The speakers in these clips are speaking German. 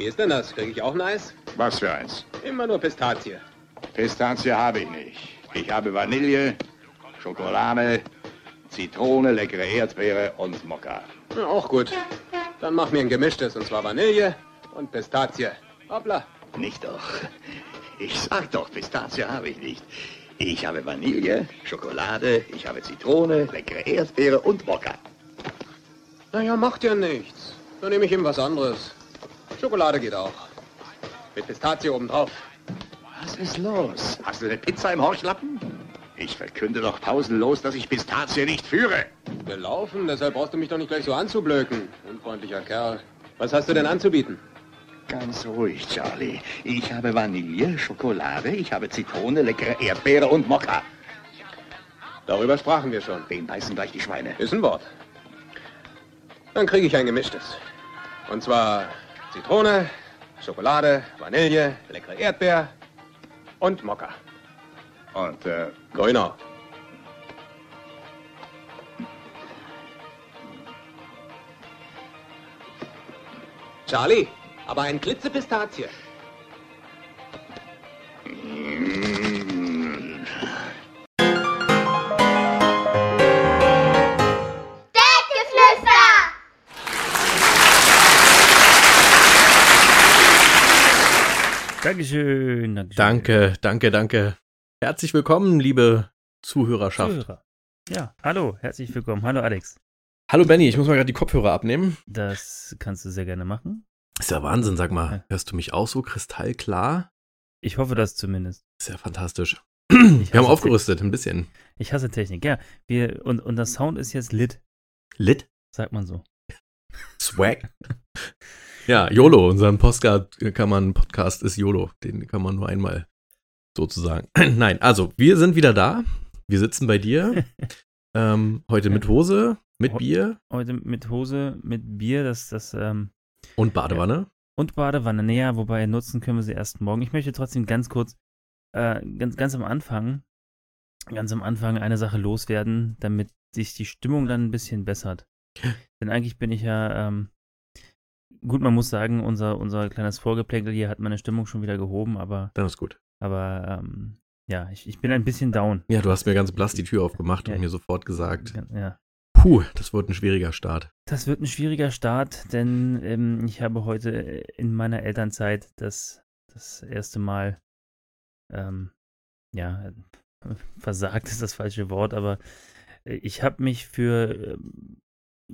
Wie ist denn das? Kriege ich auch ein Eis? Was für eins? Immer nur Pistazie. Pistazie habe ich nicht. Ich habe Vanille, Schokolade, Zitrone, leckere Erdbeere und Mokka. Ja, auch gut. Dann mach mir ein gemischtes, und zwar Vanille und Pistazie. Hoppla. Nicht doch. Ich sag doch, Pistazie habe ich nicht. Ich habe Vanille, Schokolade, ich habe Zitrone, leckere Erdbeere und Mokka. Naja, macht ja nichts. Dann nehme ich ihm was anderes. Schokolade geht auch. Mit Pistazie obendrauf. Was ist los? Hast du eine Pizza im Horchlappen? Ich verkünde doch pausenlos, dass ich Pistazie nicht führe. Gelaufen, deshalb brauchst du mich doch nicht gleich so anzublöken. Unfreundlicher Kerl. Was hast du denn anzubieten? Ganz ruhig, Charlie. Ich habe Vanille, Schokolade, ich habe Zitrone, leckere Erdbeere und Mokka. Darüber sprachen wir schon. Wen beißen gleich die Schweine? Ist ein Wort. Dann kriege ich ein gemischtes. Und zwar Zitrone, Schokolade, Vanille, leckere Erdbeer und Mokka. Und, äh, Grüner. Charlie, aber ein Klitzepistazie. mm, Dankeschön, Dankeschön. Danke, danke, danke. Herzlich willkommen, liebe Zuhörerschaft. Zuhörer. Ja, hallo, herzlich willkommen. Hallo Alex. Hallo Benny, ich muss mal gerade die Kopfhörer abnehmen. Das kannst du sehr gerne machen. Ist ja Wahnsinn, sag mal. Ja. Hörst du mich auch so kristallklar? Ich hoffe das zumindest. Ist ja fantastisch. Wir haben aufgerüstet, ein bisschen. Ich hasse Technik. Ja, wir, und, und das Sound ist jetzt lit, Lit? sagt man so. Swag? ja, YOLO, unseren Postcard kann man, Podcast ist YOLO. Den kann man nur einmal sozusagen. Nein, also, wir sind wieder da. Wir sitzen bei dir. ähm, heute mit Hose, mit Bier Heute mit Hose, mit Bier, das, das, ähm, und Badewanne. und Badewanne. Naja, wobei nutzen können wir sie erst morgen. Ich möchte trotzdem ganz kurz, äh, ganz, ganz am Anfang, ganz am Anfang eine Sache loswerden, damit sich die Stimmung dann ein bisschen bessert. Denn eigentlich bin ich ja, ähm, gut, man muss sagen, unser, unser kleines Vorgeplänkel hier hat meine Stimmung schon wieder gehoben, aber, Dann ist gut. aber, ähm, ja, ich, ich bin ein bisschen down. Ja, du hast mir ganz blass die Tür aufgemacht Ja. und mir sofort gesagt, Ja. puh, das wird ein schwieriger Start. Das wird ein schwieriger Start, denn ähm, ich habe heute in meiner Elternzeit das, das erste Mal, ähm, ja, versagt ist das falsche Wort, aber äh, ich habe mich für ähm,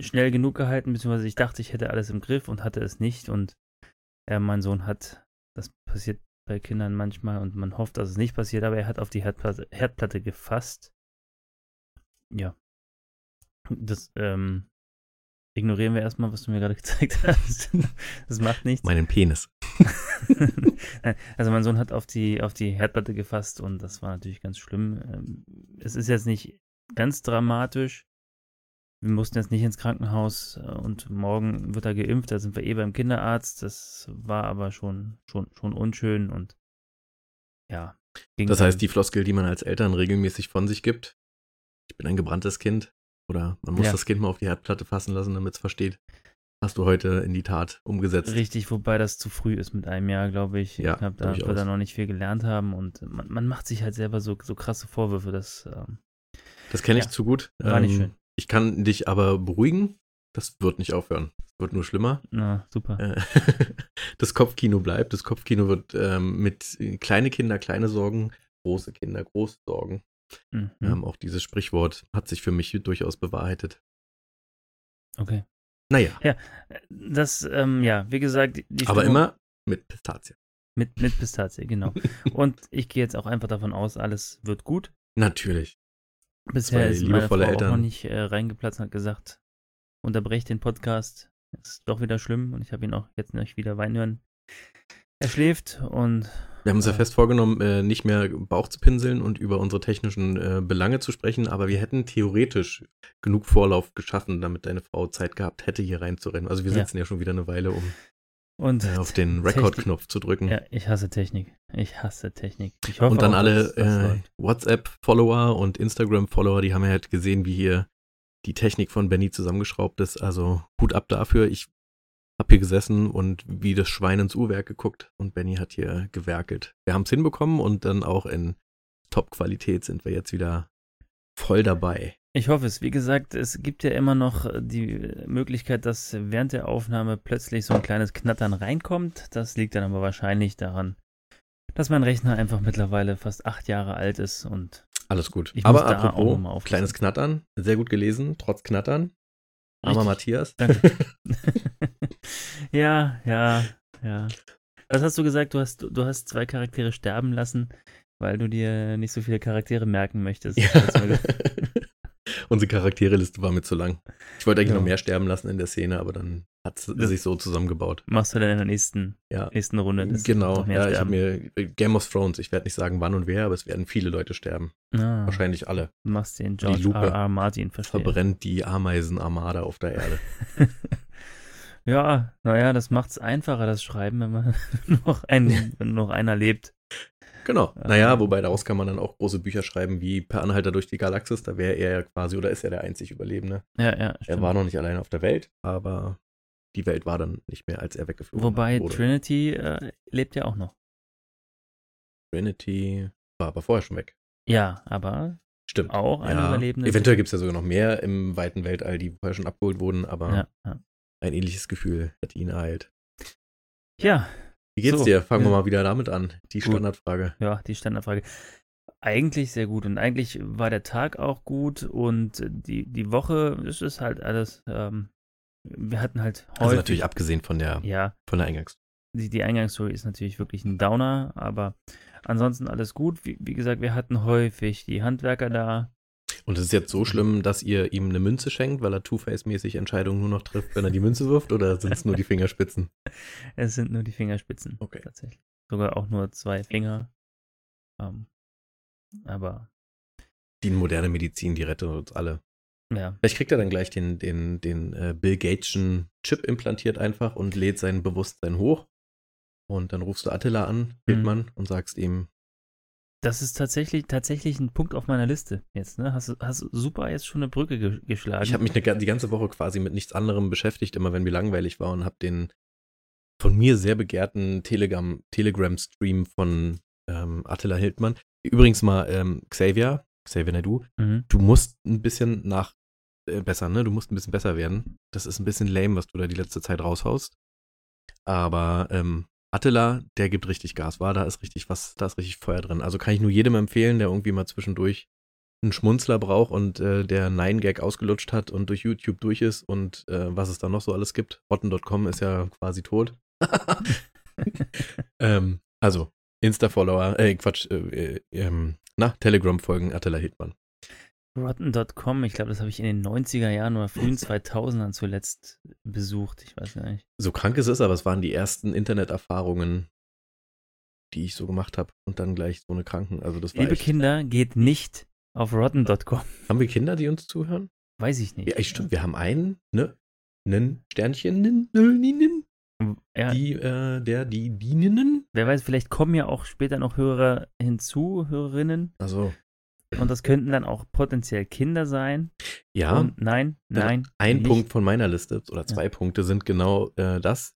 schnell genug gehalten, beziehungsweise ich dachte, ich hätte alles im Griff und hatte es nicht. Und äh, mein Sohn hat, das passiert bei Kindern manchmal und man hofft, dass es nicht passiert, aber er hat auf die Herdplatte, Herdplatte gefasst. Ja. Das, ähm, ignorieren wir erstmal, was du mir gerade gezeigt hast. das macht nichts. Meinen Penis. Also mein Sohn hat auf die, auf die Herdplatte gefasst und das war natürlich ganz schlimm. Ähm, Es ist jetzt nicht ganz dramatisch. Wir mussten jetzt nicht ins Krankenhaus äh, und morgen wird er geimpft, da sind wir eh beim Kinderarzt. Das war aber schon, schon, schon unschön und ja. Das heißt, die Floskel, die man als Eltern regelmäßig von sich gibt, ich bin ein gebranntes Kind oder man muss Ja. das Kind mal auf die Herdplatte fassen lassen, damit es versteht, hast du heute in die Tat umgesetzt. Richtig, wobei das zu früh ist mit einem Jahr, glaube ich. Ja, ich glaube, da ich wird er noch nicht viel gelernt haben und man, man macht sich halt selber so, so krasse Vorwürfe, das ähm, Das kenne ich Ja, zu gut. war nicht Ähm, schön. Ich kann dich aber beruhigen, das wird nicht aufhören. Es wird nur schlimmer. na, super. Äh, Das Kopfkino bleibt. Das Kopfkino wird ähm, mit äh, kleine Kinder, kleine Sorgen, große Kinder, große Sorgen. Mhm. Ähm, auch dieses Sprichwort hat sich für mich durchaus bewahrheitet. Okay. Naja, Das, ähm, ja, wie gesagt, die aber Stimmung immer mit Pistazie. mit, mit Pistazie, genau. Und ich gehe jetzt auch einfach davon aus, alles wird gut. Natürlich. Bisher ist meine Frau liebevolle auch Eltern. noch nicht äh, reingeplatzt und hat gesagt, unterbrecht den Podcast. Ist doch wieder schlimm und ich habe ihn auch jetzt nicht wieder weinen hören. Er schläft und Wir haben uns ja Ja. fest vorgenommen, äh, nicht mehr Bauch zu pinseln und über unsere technischen äh, Belange zu sprechen, aber wir hätten theoretisch genug Vorlauf geschaffen, damit deine Frau Zeit gehabt hätte, hier reinzurennen. Also wir Ja. sitzen ja, schon wieder eine Weile, um und äh, auf den Record-Knopf zu drücken. Ja, ich hasse Technik. Ich hasse Technik. Ich hoffe und dann auch, alle äh. WhatsApp-Follower und Instagram-Follower, die haben ja halt gesehen, wie hier die Technik von Benny zusammengeschraubt ist. Also Hut ab dafür. Ich hab hier gesessen und wie das Schwein ins Uhrwerk geguckt und Benny hat hier gewerkelt. Wir haben es hinbekommen und dann auch in Top-Qualität sind wir jetzt wieder voll dabei. Ich hoffe es. Wie gesagt, es gibt ja immer noch die Möglichkeit, dass während der Aufnahme plötzlich so ein kleines Knattern reinkommt. Das liegt dann aber wahrscheinlich daran, dass mein Rechner einfach mittlerweile fast acht Jahre alt ist und Alles gut. Ich Aber apropos, kleines Knattern, sehr gut gelesen, trotz Knattern. Armer. Matthias. Danke. ja, ja, ja. Was hast du gesagt? Du hast, du hast zwei Charaktere sterben lassen, weil du dir nicht so viele Charaktere merken möchtest. Ja. Unsere Charaktereliste war mir zu lang. Ich wollte eigentlich Ja. noch mehr sterben lassen in der Szene, aber dann hat es sich so zusammengebaut. Machst du dann in der nächsten, Ja. nächsten Runde? Genau, ja, ich habe mir Game of Thrones, ich werde nicht sagen wann und wer, aber es werden viele Leute sterben. Ah, Wahrscheinlich alle. Du machst den Die George Lupe R. R. Martin verstehen. Verbrennt die Ameisenarmada auf der Erde. ja, naja, das macht's einfacher, das Schreiben, wenn man noch, ein, wenn noch einer lebt. Genau. Ja. Naja, wobei daraus kann man dann auch große Bücher schreiben wie Per Anhalter durch die Galaxis. Da wäre er ja quasi, oder ist er der einzig Überlebende. Ja, ja, Er stimmt. war noch nicht allein auf der Welt, aber die Welt war dann nicht mehr, als er weggeflogen Wobei wurde. Trinity äh, lebt ja auch noch. Trinity war aber vorher schon weg. Ja, aber Stimmt. auch eine ja. Überlebende. Eventuell gibt es ja sogar noch mehr im weiten Weltall, die vorher schon abgeholt wurden, aber Ja, ja. ein ähnliches Gefühl hat ihn ereilt. ja, Wie geht's So, dir? Fangen wir ja. mal wieder damit an. Die Gut. Standardfrage. Ja, die Standardfrage. Eigentlich sehr gut. Und eigentlich war der Tag auch gut und die, die Woche, es ist halt alles, ähm, wir hatten halt häufig. Also natürlich abgesehen von der, Ja, von der Eingangs. die, die Eingangsstory ist natürlich wirklich ein Downer, aber ansonsten alles gut. Wie, wie gesagt, wir hatten häufig die Handwerker da. Und es ist jetzt so schlimm, dass ihr ihm eine Münze schenkt, weil er Two-Face-mäßig Entscheidungen nur noch trifft, wenn er die Münze wirft, oder sind es nur die Fingerspitzen? Es sind nur die Fingerspitzen. Okay. Tatsächlich. Sogar auch nur zwei Finger. Ähm, aber, Die moderne Medizin, die rettet uns alle. ja. Vielleicht kriegt er dann gleich den, den, den äh, Bill Gateschen Chip implantiert einfach und lädt sein Bewusstsein hoch. Und dann rufst du Attila an, Bildmann, und sagst ihm, Das ist tatsächlich, tatsächlich ein Punkt auf meiner Liste jetzt, ne? Hast, du- hast super jetzt schon eine Brücke ge geschlagen. ich habe mich eine, die ganze Woche quasi mit nichts anderem beschäftigt, immer wenn mir langweilig war und habe den von mir sehr begehrten Telegram, Telegram-Stream von ähm, Attila Hildmann. Übrigens mal ähm, Xavier, Xavier Nadu, mhm. du musst ein bisschen nach äh, besser, ne? Du musst ein bisschen besser werden. Das ist ein bisschen lame, was du da die letzte Zeit raushaust. Aber ähm, Attila, der gibt richtig Gas, war, da ist richtig was, da ist richtig Feuer drin. Also kann ich nur jedem empfehlen, der irgendwie mal zwischendurch einen Schmunzler braucht und äh, der Nine-Gag ausgelutscht hat und durch YouTube durch ist und äh, was es da noch so alles gibt. Rotten.com ist ja quasi tot. ähm, also, Insta-Follower, äh, Quatsch, äh, äh, ähm, na, Telegram-Folgen Attila Hildmann. Rotten.com, ich glaube, das habe ich in den 90er Jahren oder frühen 2000ern zuletzt besucht. Ich weiß gar nicht. so krank es ist, aber es waren die ersten Interneterfahrungen, die ich so gemacht habe und dann gleich so eine Kranken. Also das Liebe echt. Kinder, geht nicht auf Rotten.com. Haben wir Kinder, die uns zuhören? Weiß ich nicht. Ja, stimmt. Wir haben einen, ne, nen Sternchen, nen, nen, nen, Ja, die, äh, der, die, dienen. wer weiß, vielleicht kommen ja auch später noch Hörer hinzu, Hörerinnen. Also Und das könnten dann auch potenziell Kinder sein. ja. Und nein, nein. Ein nicht. Punkt von meiner Liste oder zwei Punkte sind genau äh, das.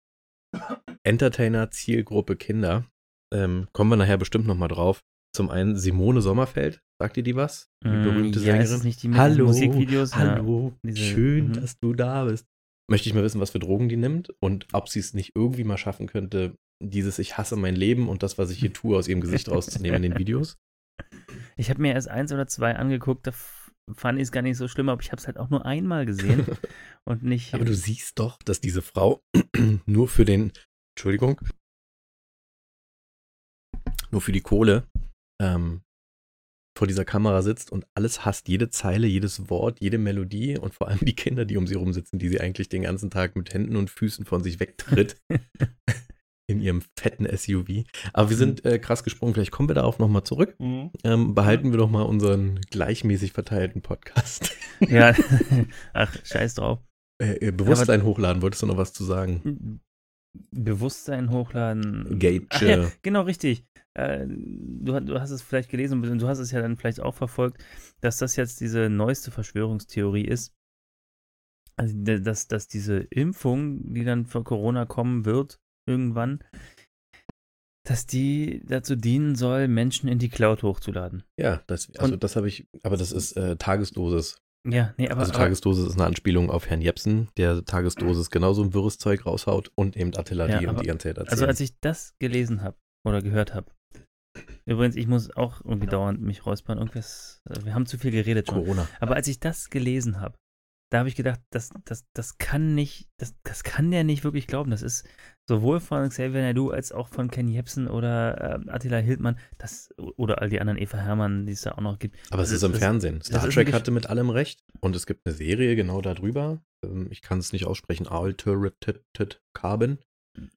Entertainer, Zielgruppe, Kinder. Ähm, kommen wir nachher bestimmt nochmal drauf. Zum einen Simone Sommerfeld. Sagt ihr die was? Die Mm, berühmte ja, ist Sängerin. es nicht die mit Hallo, Musikvideos? Hallo, diese- schön, mhm. dass du da bist. Möchte ich mal wissen, was für Drogen die nimmt und ob sie es nicht irgendwie mal schaffen könnte, dieses Ich hasse mein Leben und das, was ich hier tue, aus ihrem Gesicht rauszunehmen in den Videos. Ich habe mir erst eins oder zwei angeguckt, da fand ich es gar nicht so schlimm, aber ich habe es halt auch nur einmal gesehen und nicht. Aber du siehst doch, dass diese Frau nur für den, Entschuldigung, nur für die Kohle ähm, vor dieser Kamera sitzt und alles hasst, jede Zeile, jedes Wort, jede Melodie und vor allem die Kinder, die um sie rumsitzen, die sie eigentlich den ganzen Tag mit Händen und Füßen von sich wegtritt in ihrem fetten SUV. Aber wir sind äh, krass gesprungen, vielleicht kommen wir darauf nochmal zurück. Mhm. Ähm, behalten wir doch mal unseren gleichmäßig verteilten Podcast. Ja, ach, scheiß drauf. Äh, äh, Bewusstsein hochladen, wolltest du noch was zu sagen? Bewusstsein hochladen. Gage. Ach ja, genau, richtig. Äh, du, du hast es vielleicht gelesen und du hast es ja dann vielleicht auch verfolgt, dass das jetzt diese neueste Verschwörungstheorie ist, Also, dass, dass diese Impfung, die dann für Corona kommen wird, irgendwann, dass die dazu dienen soll, Menschen in die Cloud hochzuladen. Ja, das, also Und- das habe ich, aber das ist äh, Tagesdosis. Ja, nee, aber, also aber Tagesdosis ist eine Anspielung auf Herrn Jepsen, der Tagesdosis genauso ein wirres Zeug raushaut und eben Artillerie Ja, und die ganze Zeit erzählen. also als ich das gelesen habe oder gehört habe, übrigens, ich muss auch irgendwie dauernd mich räuspern, irgendwas, wir haben zu viel geredet schon. Corona. Aber als ich das gelesen habe, da habe ich gedacht, das, das, das kann nicht, das, das kann der nicht wirklich glauben. Das ist sowohl von Xavier Naidoo als auch von Ken Jebsen oder ähm, Attila Hildmann, das, oder all die anderen Eva Herrmann, die es da auch noch gibt. Aber es Das- ist im das- Fernsehen. Star Trek hatte mit allem recht und es gibt eine Serie genau darüber. Ähm, Ich kann es nicht aussprechen. Altered Carbon.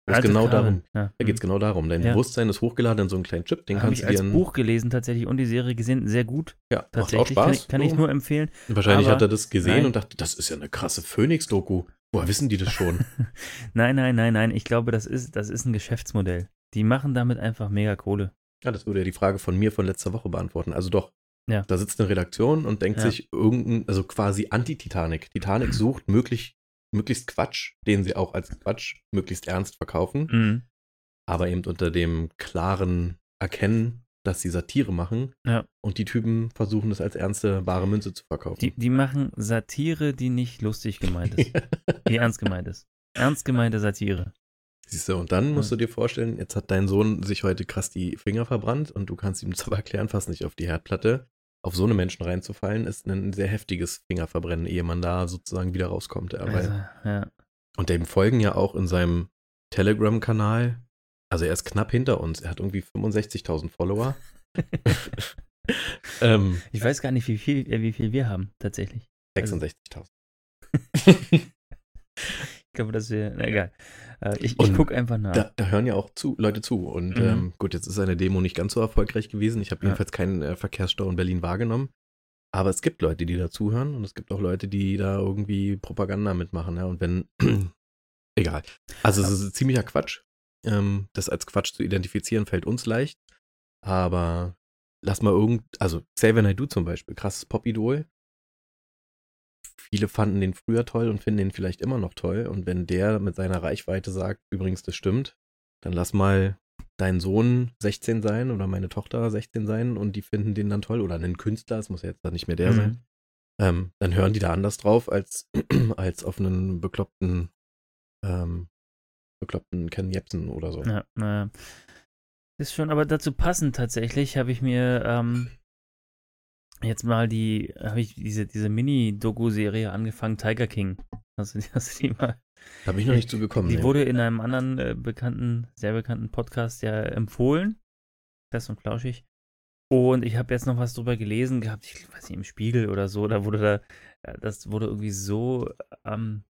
Da Alte genau darum. Ja. Da geht es genau darum. Dein Ja. Bewusstsein ist hochgeladen in so einen kleinen Chip, den Habe kannst ich du dir als in- Buch gelesen tatsächlich und die Serie gesehen, sehr gut. Ja, macht auch Tatsächlich. Kann, Spaß. ich, kann ich nur empfehlen. Wahrscheinlich aber- hat er das gesehen nein. und dachte, das ist ja eine krasse Phoenix-Doku. Woher wissen die das schon? Nein, nein, nein, nein. Ich glaube, das ist, das ist ein Geschäftsmodell. Die machen damit einfach mega Kohle. ja, das würde ja die Frage von mir von letzter Woche beantworten. Also doch, Ja. da sitzt eine Redaktion und denkt Ja. sich irgendein, also quasi Anti-Titanic. Titanic sucht möglich, möglichst Quatsch, den sie auch als Quatsch möglichst ernst verkaufen. Mhm. aber eben unter dem klaren Erkennen, dass sie Satire machen Ja. und die Typen versuchen es als ernste bare Münze zu verkaufen. Die, die machen Satire, die nicht lustig gemeint ist. die ernst gemeint ist. Ernst gemeinte Satire. Siehst du, und dann musst du dir vorstellen, jetzt hat dein Sohn sich heute krass die Finger verbrannt und du kannst ihm zwar erklären, fass nicht auf die Herdplatte. Auf so eine Menschen reinzufallen, ist ein sehr heftiges Fingerverbrennen, ehe man da sozusagen wieder rauskommt. Also, ja. Und dem folgen ja auch in seinem Telegram-Kanal, also er ist knapp hinter uns, er hat irgendwie 65.000 Follower. ähm, Ich weiß gar nicht, wie viel, wie viel wir haben, tatsächlich. 66.000. Ich glaube, dass wir. Na egal. Äh, ich ich gucke einfach nach. Da, da hören ja auch zu, Leute zu. Und Mhm. ähm, gut, jetzt ist seine Demo nicht ganz so erfolgreich gewesen. Ich habe Ja. jedenfalls keinen äh, Verkehrsstau in Berlin wahrgenommen. Aber es gibt Leute, die da zuhören und es gibt auch Leute, die da irgendwie Propaganda mitmachen. Ja? Und wenn, egal. Also es ist ziemlicher Quatsch. Ähm, das als Quatsch zu identifizieren fällt uns leicht. Aber lass mal irgend, also Xavier Naidoo zum Beispiel, krasses Pop-Idol. Viele fanden den früher toll und finden den vielleicht immer noch toll. Und wenn der mit seiner Reichweite sagt, übrigens, das stimmt, dann lass mal dein Sohn 16 sein oder meine Tochter 16 sein und die finden den dann toll oder einen Künstler, es muss ja jetzt dann nicht mehr der Mhm. sein, ähm, dann hören die da anders drauf als, als auf einen bekloppten, ähm, bekloppten Ken Jebsen oder so. Ja, naja. Ist schon, aber dazu passend tatsächlich habe ich mir ähm, jetzt mal die, habe ich diese, diese Mini-Doku-Serie angefangen, Tiger King. Hast du, die- hast du die mal? Bin ich noch nicht zugekommen. Die nee. wurde in einem anderen äh, bekannten, sehr bekannten Podcast ja empfohlen. Fest und flauschig. Und ich habe jetzt noch was drüber gelesen gehabt, ich weiß nicht, im Spiegel oder so, da wurde da, äh, das wurde irgendwie so ähm,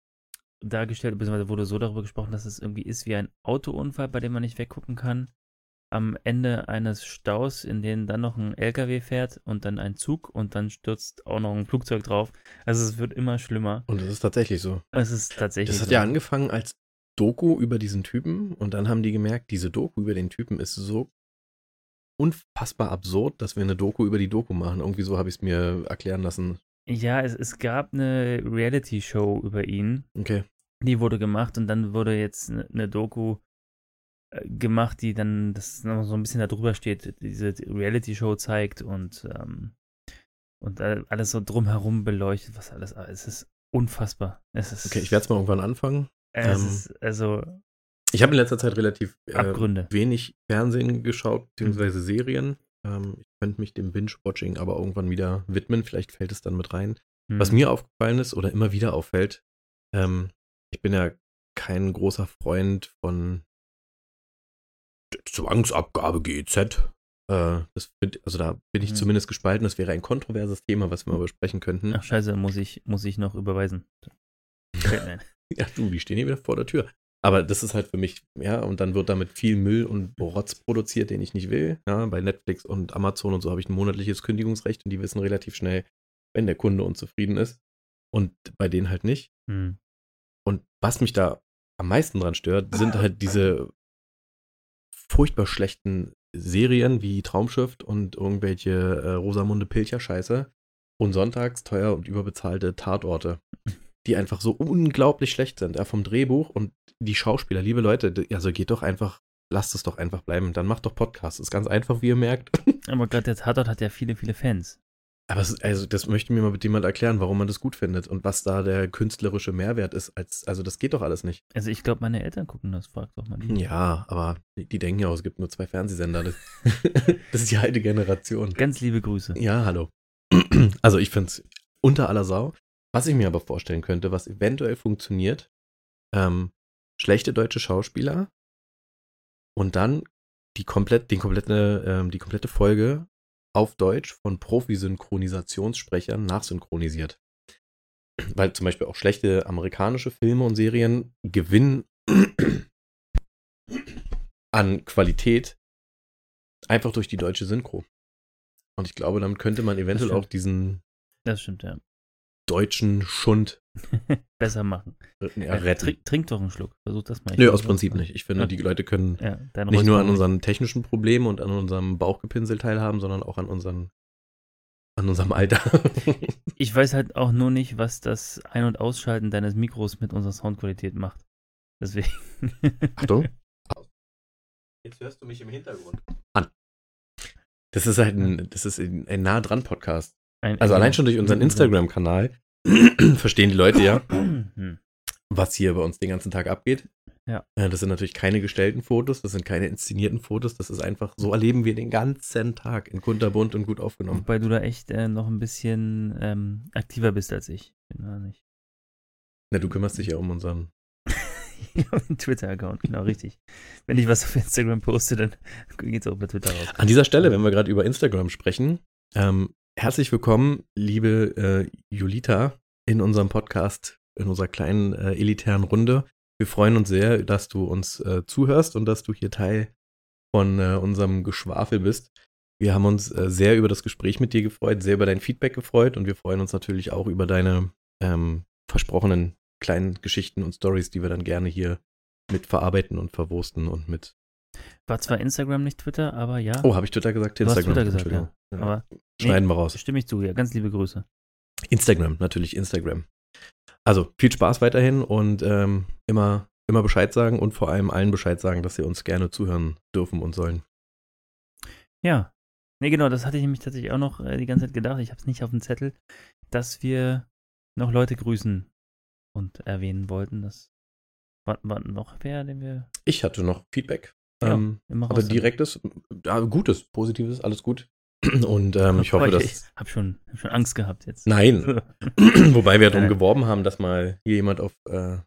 dargestellt, beziehungsweise wurde so darüber gesprochen, dass es irgendwie ist wie ein Autounfall, bei dem man nicht weggucken kann. Am Ende eines Staus, in den dann noch ein LKW fährt und dann ein Zug und dann stürzt auch noch ein Flugzeug drauf. Also es wird immer schlimmer. Und das ist tatsächlich so. Es ist tatsächlich. Das hat so. ja angefangen als Doku über diesen Typen und dann haben die gemerkt, diese Doku über den Typen ist so unfassbar absurd, dass wir eine Doku über die Doku machen. Irgendwie so habe ich es mir erklären lassen. Ja, es, es gab eine Reality-Show über ihn, Okay. die wurde gemacht und dann wurde jetzt eine, Doku gemacht, die dann das noch so ein bisschen da drüber steht, diese Reality-Show zeigt und, ähm, und äh, alles so drumherum beleuchtet, was alles, es ist unfassbar. Es ist, Okay, ich werde es mal irgendwann anfangen. es ähm, ist, also Ich habe in letzter Zeit relativ äh, wenig Fernsehen geschaut, beziehungsweise Serien. Ähm, ich könnte mich dem Binge-Watching aber irgendwann wieder widmen. Vielleicht fällt es dann mit rein. Was hm. mir aufgefallen ist oder immer wieder auffällt, ähm, ich bin ja kein großer Freund von Zwangsabgabe GEZ. Äh, das find, also da bin ich Hm. zumindest gespalten. Das wäre ein kontroverses Thema, was wir mal besprechen könnten. Ach scheiße, muss ich, muss ich noch überweisen. Ja, du, die stehen hier wieder vor der Tür. Aber das ist halt für mich, ja, und dann wird damit viel Müll und Rotz produziert, den ich nicht will. Ja, bei Netflix und Amazon und so habe ich ein monatliches Kündigungsrecht und die wissen relativ schnell, wenn der Kunde unzufrieden ist. Und bei denen halt nicht. Hm. Und was mich da am meisten dran stört, sind halt diese furchtbar schlechten Serien wie Traumschiff und irgendwelche äh, Rosamunde Pilcher Scheiße und sonntags teuer und überbezahlte Tatorte. die einfach so unglaublich schlecht sind, ja, vom Drehbuch und die Schauspieler, liebe Leute, also geht doch einfach, lasst es doch einfach bleiben, dann macht doch Podcasts. Ist ganz einfach, wie ihr merkt. Aber gerade der Tatort hat ja viele, viele Fans. Aber es, also das möchte mir mal bitte jemand erklären, warum man das gut findet und was da der künstlerische Mehrwert ist. Als, also das geht doch alles nicht. Also ich glaube, meine Eltern gucken das, frag doch mal die. Ja, aber die, die denken ja auch, es gibt nur zwei Fernsehsender. Das, das ist die alte Generation. Ganz liebe Grüße. Ja, hallo. Also ich finde es unter aller Sau. Was ich mir aber vorstellen könnte, was eventuell funktioniert, ähm, schlechte deutsche Schauspieler und dann die komplett, den komplette, ähm, die komplette Folge auf Deutsch von Profi-Synchronisationssprechern nachsynchronisiert. Weil zum Beispiel auch schlechte amerikanische Filme und Serien gewinnen an Qualität einfach durch die deutsche Synchro. Und ich glaube, damit könnte man eventuell auch diesen Das stimmt, ja. Deutschen Schund Besser machen. äh, ja, Ja, retten. trink, trink doch einen Schluck. Versuch das mal. Ich Nö, aus Prinzip nicht. Ich finde, die Leute können Ja, nicht nur an unseren technischen Problemen und an unserem Bauchgepinsel teilhaben, sondern auch an unseren an unserem Alter. Ich weiß halt auch nur nicht, was das Ein- und Ausschalten deines Mikros mit unserer Soundqualität macht. Deswegen. Achtung. Jetzt hörst du mich im Hintergrund. An. Das ist halt ein, das ist ein, ein nah dran Podcast. Ein- Also allein schon durch unseren Instagram-Kanal verstehen die Leute ja, Hm. was hier bei uns den ganzen Tag abgeht. Ja. Äh, Das sind natürlich keine gestellten Fotos, das sind keine inszenierten Fotos, das ist einfach, so erleben wir den ganzen Tag in kunterbunt und gut aufgenommen. Wobei du da echt äh, noch ein bisschen ähm, aktiver bist als ich. Bin da nicht. Na, du kümmerst dich ja um unseren. Twitter-Account, genau, richtig. Wenn ich was auf Instagram poste, dann geht's auch bei Twitter raus. An dieser Stelle, wenn wir gerade über Instagram sprechen, ähm, herzlich willkommen, liebe äh, Julita, in unserem Podcast, in unserer kleinen äh, elitären Runde. Wir freuen uns sehr, dass du uns äh, zuhörst und dass du hier Teil von äh, unserem Geschwafel bist. Wir haben uns äh, sehr über das Gespräch mit dir gefreut, sehr über dein Feedback gefreut und wir freuen uns natürlich auch über deine ähm, versprochenen kleinen Geschichten und Stories, die wir dann gerne hier mit verarbeiten und verwursten und mit. War zwar Instagram nicht Twitter, aber ja. Oh, habe ich Twitter gesagt? Du Instagram. Twitter gesagt, Entschuldigung. Ja. aber Schneiden wir raus. stimme ich zu, ja. Ganz liebe Grüße. Instagram, natürlich Instagram. Also viel Spaß weiterhin und ähm, immer, immer Bescheid sagen und vor allem allen Bescheid sagen, dass sie uns gerne zuhören dürfen und sollen. Ja. Nee, genau, das hatte ich nämlich tatsächlich auch noch äh, die ganze Zeit gedacht. Ich habe es nicht auf dem Zettel, dass wir noch Leute grüßen und erwähnen wollten. Das war, war noch wer, den wir Ich hatte noch Feedback. Ja, ähm, aber direktes, ja, gutes, positives, alles gut. Und ähm, ich hoffe, dass. Ich hab schon, hab schon Angst gehabt jetzt. Nein. Wobei wir darum geworben haben, dass mal hier jemand auf äh,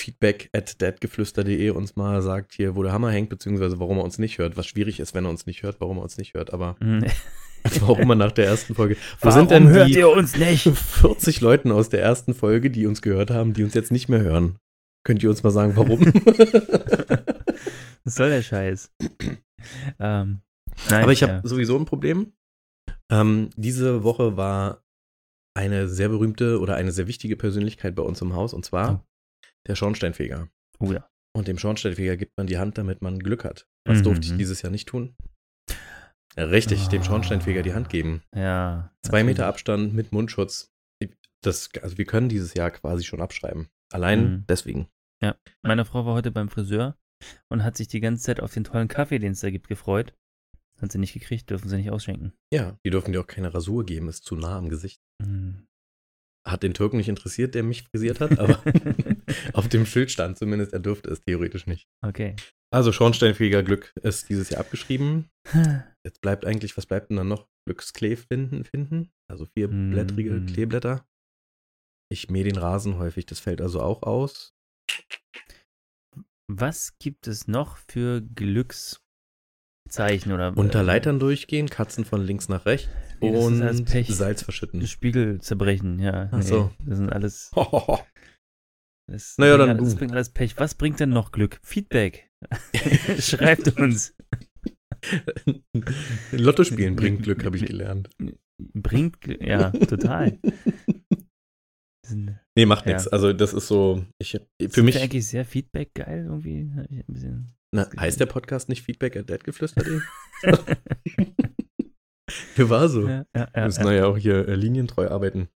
feedback at deadgeflüster.de uns mal sagt, hier, wo der Hammer hängt, beziehungsweise warum er uns nicht hört. Was schwierig ist, wenn er uns nicht hört, warum er uns nicht hört. Aber Mhm. warum er nach der ersten Folge. Wo Warum sind denn hört die ihr uns nicht? 40 Leuten aus der ersten Folge, die uns gehört haben, die uns jetzt nicht mehr hören? Könnt ihr uns mal sagen, warum? Was soll der Scheiß? ähm, nein, Aber ich habe ja. sowieso ein Problem. Ähm, diese Woche war eine sehr berühmte oder eine sehr wichtige Persönlichkeit bei uns im Haus und zwar der Schornsteinfeger. Oh ja. Und dem Schornsteinfeger gibt man die Hand, damit man Glück hat. Was Mhm. durfte ich dieses Jahr nicht tun? Richtig, dem Ah. Schornsteinfeger die Hand geben. Ja. Zwei Meter. Abstand mit Mundschutz. Das, also wir können dieses Jahr quasi schon abschreiben. Allein Mhm. deswegen. Meine Frau war heute beim Friseur und hat sich die ganze Zeit auf den tollen Kaffee, den es da gibt, gefreut. Hat sie nicht gekriegt, dürfen sie nicht ausschenken. Ja, die dürfen dir auch keine Rasur geben, ist zu nah am Gesicht. Mhm. Hat den Türken nicht interessiert, der mich frisiert hat, aber auf dem Schild stand zumindest, er dürfte es theoretisch nicht. Okay. Also Schornsteinfeger Glück ist dieses Jahr abgeschrieben. Jetzt bleibt eigentlich, was bleibt denn dann noch? Glückskleeflinden finden, also vierblättrige Mhm. Kleeblätter. Ich mähe den Rasen häufig, das fällt also auch aus. Was gibt es noch für Glückszeichen oder Unter äh, Leitern durchgehen, Katzen von links nach rechts Nee, und Pech. Salz verschütten. Spiegel zerbrechen, ja. Ach so. Das sind alles. Das Naja, dann alles, das bringt alles Pech. Was bringt denn noch Glück? Feedback. Schreibt uns. Lotto spielen bringt Glück, habe ich gelernt. Bringt Glück. Ja, total. Nee, macht Ja. nichts. Also das ist so, ich, für sind mich, eigentlich sehr Feedback geil irgendwie. Na, heißt der Podcast nicht Feedback at Deadgeflüster.de? Hier war so. ja, ja, Wir ja, müssen ja. ja auch hier äh, linientreu arbeiten.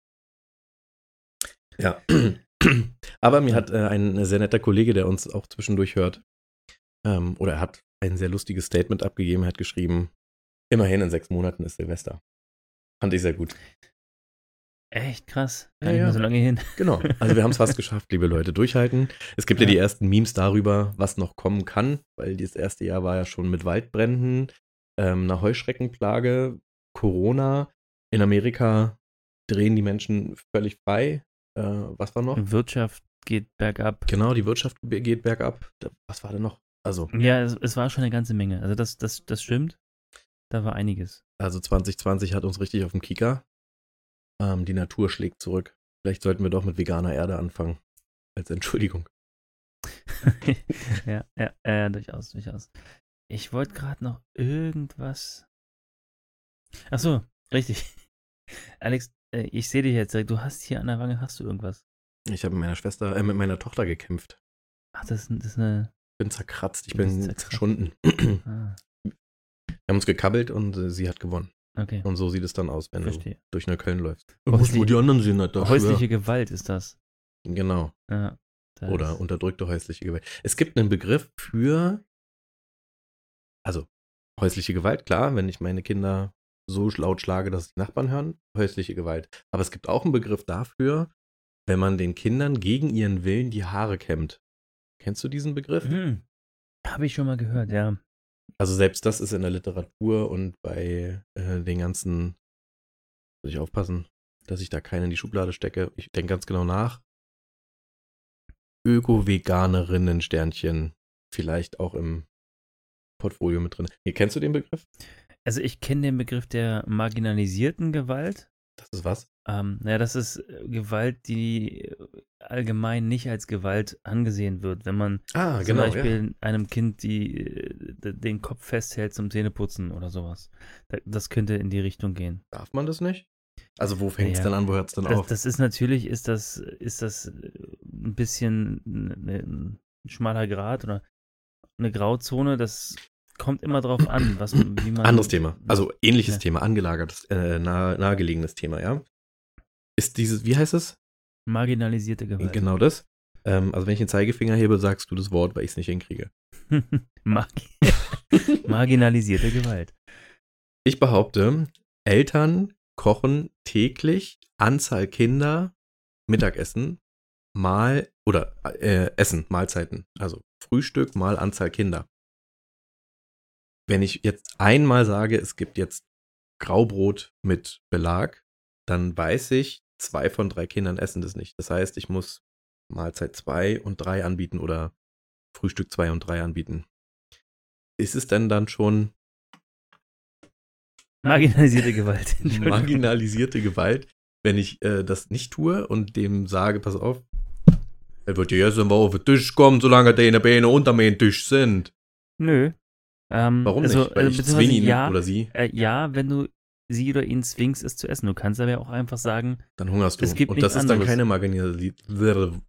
Ja. Aber mir hat äh, ein sehr netter Kollege, der uns auch zwischendurch hört, ähm, oder er hat ein sehr lustiges Statement abgegeben, hat geschrieben, immerhin in sechs Monaten ist Silvester. Fand ich sehr gut. Echt krass. Ja, Gar nicht ja. mehr so lange hin. Genau. Also wir haben es fast geschafft, liebe Leute. Durchhalten. Es gibt ja. Ja. die ersten Memes darüber, was noch kommen kann, weil das erste Jahr war ja schon mit Waldbränden, ähm, einer Heuschreckenplage, Corona. In Amerika drehen die Menschen völlig frei. Äh, was war noch? Wirtschaft geht bergab. Genau, die Wirtschaft geht bergab. Was war denn noch? Also, Ja, es, es war schon eine ganze Menge. Also das, das, das stimmt. Da war einiges. also 2020 hat uns richtig auf dem Kieker. Ähm, die Natur schlägt zurück. Vielleicht sollten wir doch mit veganer Erde anfangen. Als Entschuldigung. ja, ja, ja, durchaus, durchaus. Ich wollte gerade noch irgendwas. Ach so, richtig. Alex, äh, ich sehe dich jetzt. Du hast hier an der Wange, hast du irgendwas? Ich habe mit meiner Schwester, äh, mit meiner Tochter gekämpft. Ach, das, ist- das ist eine. Ich bin zerkratzt, ich bin zerkratzt. zerschunden. wir Ah, haben uns gekabbelt und äh, sie hat gewonnen. Okay. Und so sieht es dann aus, wenn Verstehe. du durch Neukölln läufst. Häuslich- wo die anderen sind, Alter. Häusliche Gewalt ist das. Genau. Ja, das Oder unterdrückte häusliche Gewalt. Es gibt einen Begriff für, also häusliche Gewalt, klar, wenn ich meine Kinder so laut schlage, dass die Nachbarn hören, häusliche Gewalt. Aber es gibt auch einen Begriff dafür, wenn man den Kindern gegen ihren Willen die Haare kämmt. Kennst du diesen Begriff? Hm. Habe ich schon mal gehört, ja. Also selbst das ist in der Literatur und bei äh, den ganzen, muss ich aufpassen, dass ich da keinen in die Schublade stecke. Ich denke ganz genau nach. Öko-Veganerinnen Sternchen vielleicht auch im Portfolio mit drin. Hier, kennst du den Begriff? Also ich kenne den Begriff der marginalisierten Gewalt. Das ist was? Ähm, naja, das ist äh, Gewalt, die äh, allgemein nicht als Gewalt angesehen wird. Wenn man Ah, zum Beispiel einem Kind die, äh, den Kopf festhält zum Zähneputzen oder sowas. Da- Das könnte in die Richtung gehen. Darf man das nicht? Also wo fängt es Ja. dann an, wo hört es dann Das, auf? das ist natürlich, ist das, ist das äh, ein bisschen ein schmaler Grad oder eine Grauzone. Das kommt immer drauf an, was, wie man. Anderes Thema. Also ähnliches Ja. Thema, angelagertes, äh, nahe, nahegelegenes Thema, ja. Ist dieses, wie heißt es? Marginalisierte Gewalt. Genau das. Ähm, also wenn ich den Zeigefinger hebe, sagst du das Wort, weil ich es nicht hinkriege. Margi Marginalisierte Gewalt. Ich behaupte, Eltern kochen täglich Anzahl Kinder Mittagessen mal oder äh, Essen, Mahlzeiten. Also Frühstück mal Anzahl Kinder. Wenn ich jetzt einmal sage, es gibt jetzt Graubrot mit Belag, dann weiß ich, zwei von drei Kindern essen das nicht. Das heißt, ich muss Mahlzeit zwei und drei anbieten oder Frühstück zwei und drei anbieten. Ist es denn dann schon Marginalisierte Gewalt. Marginalisierte Gewalt, wenn ich äh, das nicht tue und dem sage, pass auf, er wird ja jetzt immer auf den Tisch kommen, solange deine Beine unter mir Tisch sind. Nö. Ähm, Warum also, nicht? Weil äh, ich zwinge ihn ja, oder sie, äh, ja, wenn du sie oder ihn zwingst, es zu essen. Du kannst aber ja auch einfach sagen, dann hungerst du. Es gibt und das ist dann anderes. keine marginalisierte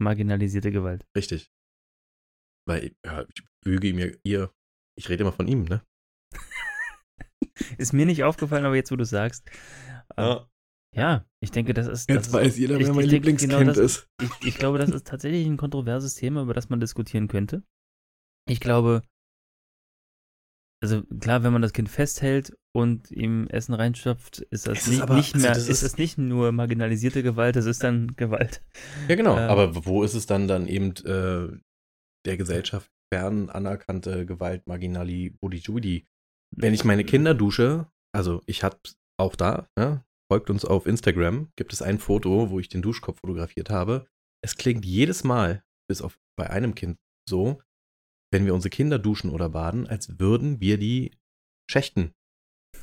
marginalisierte Gewalt. Richtig. Weil ja, ich füge ihm ja ihr, ich rede immer von ihm, ne? Ist mir nicht aufgefallen, aber jetzt, wo du sagst. ähm, ja, ich denke, das ist. das Jetzt ist, weiß jeder, wer mein ich Lieblingskind genau das- ist. Ich, ich glaube, das ist tatsächlich ein kontroverses Thema, über das man diskutieren könnte. Ich glaube, also klar, wenn man das Kind festhält und ihm Essen reinstopft, ist das Es nicht, aber- nicht also mehr, das ist ist- es nicht nur marginalisierte Gewalt, das ist dann Gewalt. Ja, genau. Äh, Aber wo ist es dann dann eben äh, der Gesellschaft fern anerkannte Gewalt, Marginali, Budi? Wenn ich meine Kinder dusche, also ich hab auch da, ne, folgt uns auf Instagram, gibt es ein Foto, wo ich den Duschkopf fotografiert habe. Es klingt jedes Mal, bis auf bei einem Kind so, wenn wir unsere Kinder duschen oder baden, als würden wir die schächten.